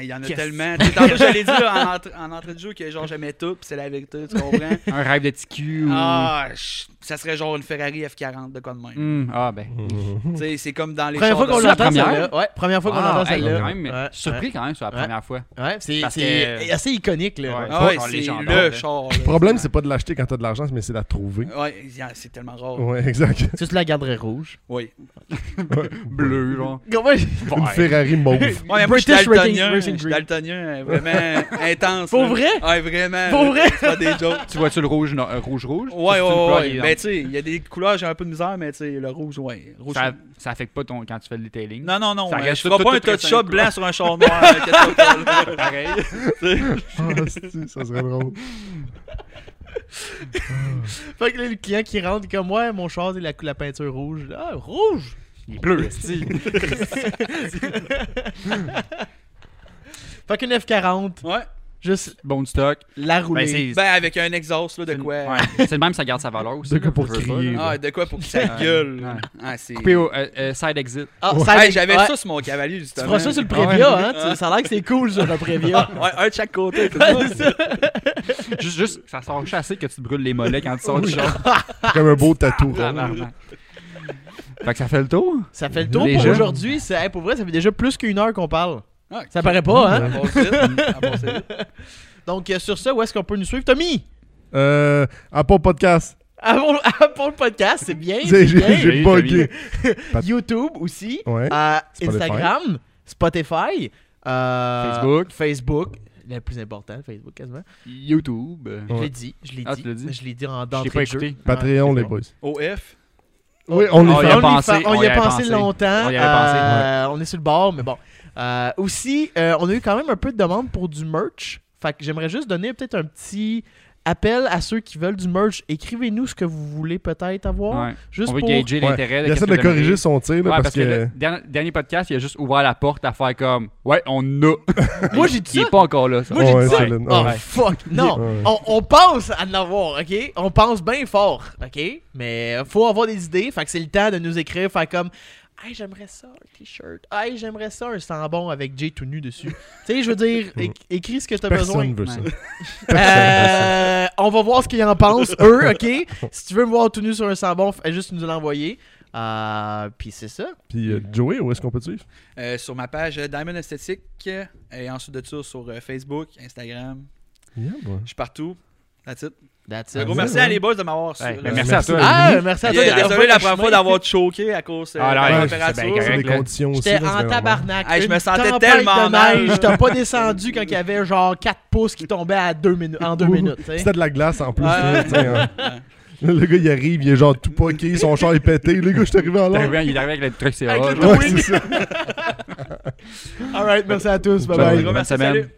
Il y en a tellement. Tantôt, j'allais dire en, entrée- en entrée de jeu que genre j'aimais tout, puis c'est la vérité, tu comprends? Un rêve de TQ ou. Ah, je- ça serait genre une Ferrari F40 de quoi de même. Hmm, ah, ben. Tu sais, c'est comme dans les Première fois qu'on l'entend première? celle-là. Ouais, première fois qu'on Ah, entend hey, celle-là. quand même, Ouais, surpris quand même sur la Ouais. première fois. Ouais, c'est Parce c'est que- assez iconique, là. Ouais. Ah ouais, c'est le char. Le problème, c'est pas de l'acheter quand t'as de l'argent, mais c'est de la trouver. Ouais, c'est tellement rare. Ouais, exact. Tu la garderais rouge. Oui. Bleu, genre. Une Ferrari mauve. Mais daltonien. Daltonien, euh, vraiment intense. Pour vrai? Ouais, vraiment. Pour vrai? C'est pas des jokes. Tu vois-tu le rouge, non, euh, rouge, rouge? Ouais, ouais, ouais. Ben, tu sais, il y a des couleurs, j'ai un peu de misère, mais tu sais, le rouge, ouais. Rouge, ça, ça affecte pas ton, quand tu fais le detailing. Non, non, non. Ça euh, ferai tout- pas un touch-up blanc sur un char noir. là? Pareil. Ah, ça serait drôle. Fait que là, le client qui rentre, comme, ouais, mon char, c'est la, la peinture rouge. Ah, rouge! Il est bleu. Fait qu'une F40, Ouais. juste Bon stock. la rouler. Ben, Ben, avec un exhaust, là, de quoi? ouais, c'est le même, ça garde sa valeur aussi. De quoi pour pas, crier. Ah, de quoi pour que ça gueule? Ouais. Ah, c'est. Coupé au euh, euh, side exit. ah, Ouais. ça, Hey, j'avais ouais, ça sur mon cavalier, Tu justement. feras ça sur le Ah ouais. Prévia, hein? tu- Ça a l'air que c'est cool sur le Prévia. Ouais, un de chaque côté. ça. juste, juste, ça sort chassé que tu te brûles les mollets quand tu sors du char. Comme un beau tatou. Tabarnak. Fait que ça fait le tour? Ça fait le tour Déjà? pour aujourd'hui. Hey, pour vrai, ça fait déjà plus qu'une heure qu'on parle. Ah, Ça paraît pas, hein? Donc, euh, sur ça, où est-ce qu'on peut nous suivre? Tommy! Euh, Apple Podcast. Avant, pour le podcast, c'est bien. J'ai bugué. YouTube aussi. Ouais. euh, Spotify. Instagram, Spotify, euh, Facebook. Facebook, le plus important, Facebook quasiment. YouTube. Je Ouais. l'ai dit, je l'ai Ah, dit. Je l'ai dit en Je d'entrée l'ai pas de jeu. écouté. Patreon, Ouais, les boys. OF. Oui, on les Oh, fait. a On y pensé, fa- on on y y a pensé pensé. longtemps. On y avait pensé, Euh, On est sur le bord, mais bon. Euh, aussi, euh, on a eu quand même un peu de demandes pour du merch. Fait que j'aimerais juste donner peut-être un petit appel à ceux qui veulent du merch. Écrivez-nous ce que vous voulez peut-être avoir. Ouais. Juste On veut pour... gager Ouais. l'intérêt. Il qu'est-ce essaie que de vous corriger son tir, Ouais, parce, parce que, que. le dernier, dernier podcast, il a juste ouvert la porte à faire comme Ouais, on a. Moi, j'ai dit Il ça. est pas encore là, ça. Moi, j'ai Ouais, dit ça. Oh, Ouais. fuck. Non. Ouais. On, on pense à en avoir, OK? On pense bien fort, OK? Mais faut avoir des idées. Fait que c'est le temps de nous écrire, faire comme... Hey, j'aimerais ça, un t-shirt. Hey, j'aimerais ça, un sambon avec Jay tout nu dessus. tu sais, je veux dire, é- écris ce que t'as besoin. Personne veut ça. Ouais. Euh, on va voir ce qu'ils en pensent, eux, OK? Si tu veux me voir tout nu sur un sambon, fais juste nous l'envoyer. Euh, Puis c'est ça. Puis euh, Joey, où est-ce qu'on peut te suivre? Euh, sur ma page Diamond Esthétique. euh, Et ensuite de ça, sur euh, Facebook, Instagram. Yeah, boy. Je suis partout. That's it. That's Un it. gros Ouais, merci ouais. à les boys de m'avoir Ouais, su- ben, euh, merci, merci à toi. Ah, merci à toi. Désolé la première le fois d'avoir choqué à cause euh, Ah, de la ouais, Ouais, température. là. conditions aussi. J'étais en tabarnak. Hey, je me sentais tellement mal. neige. T'as pas descendu quand il y avait genre 4 pouces qui tombaient à deux minutes, en 2 Ouh. minutes. C'était de la glace en plus. Ouais. hein. Le gars, il arrive, il est genre tout poqué, son char est pété. Les gars, je suis arrivé en Il est l'air. il est arrivé avec le truc, c'est le Ouais. Alright, merci à tous. Bye bye. Bonne semaine.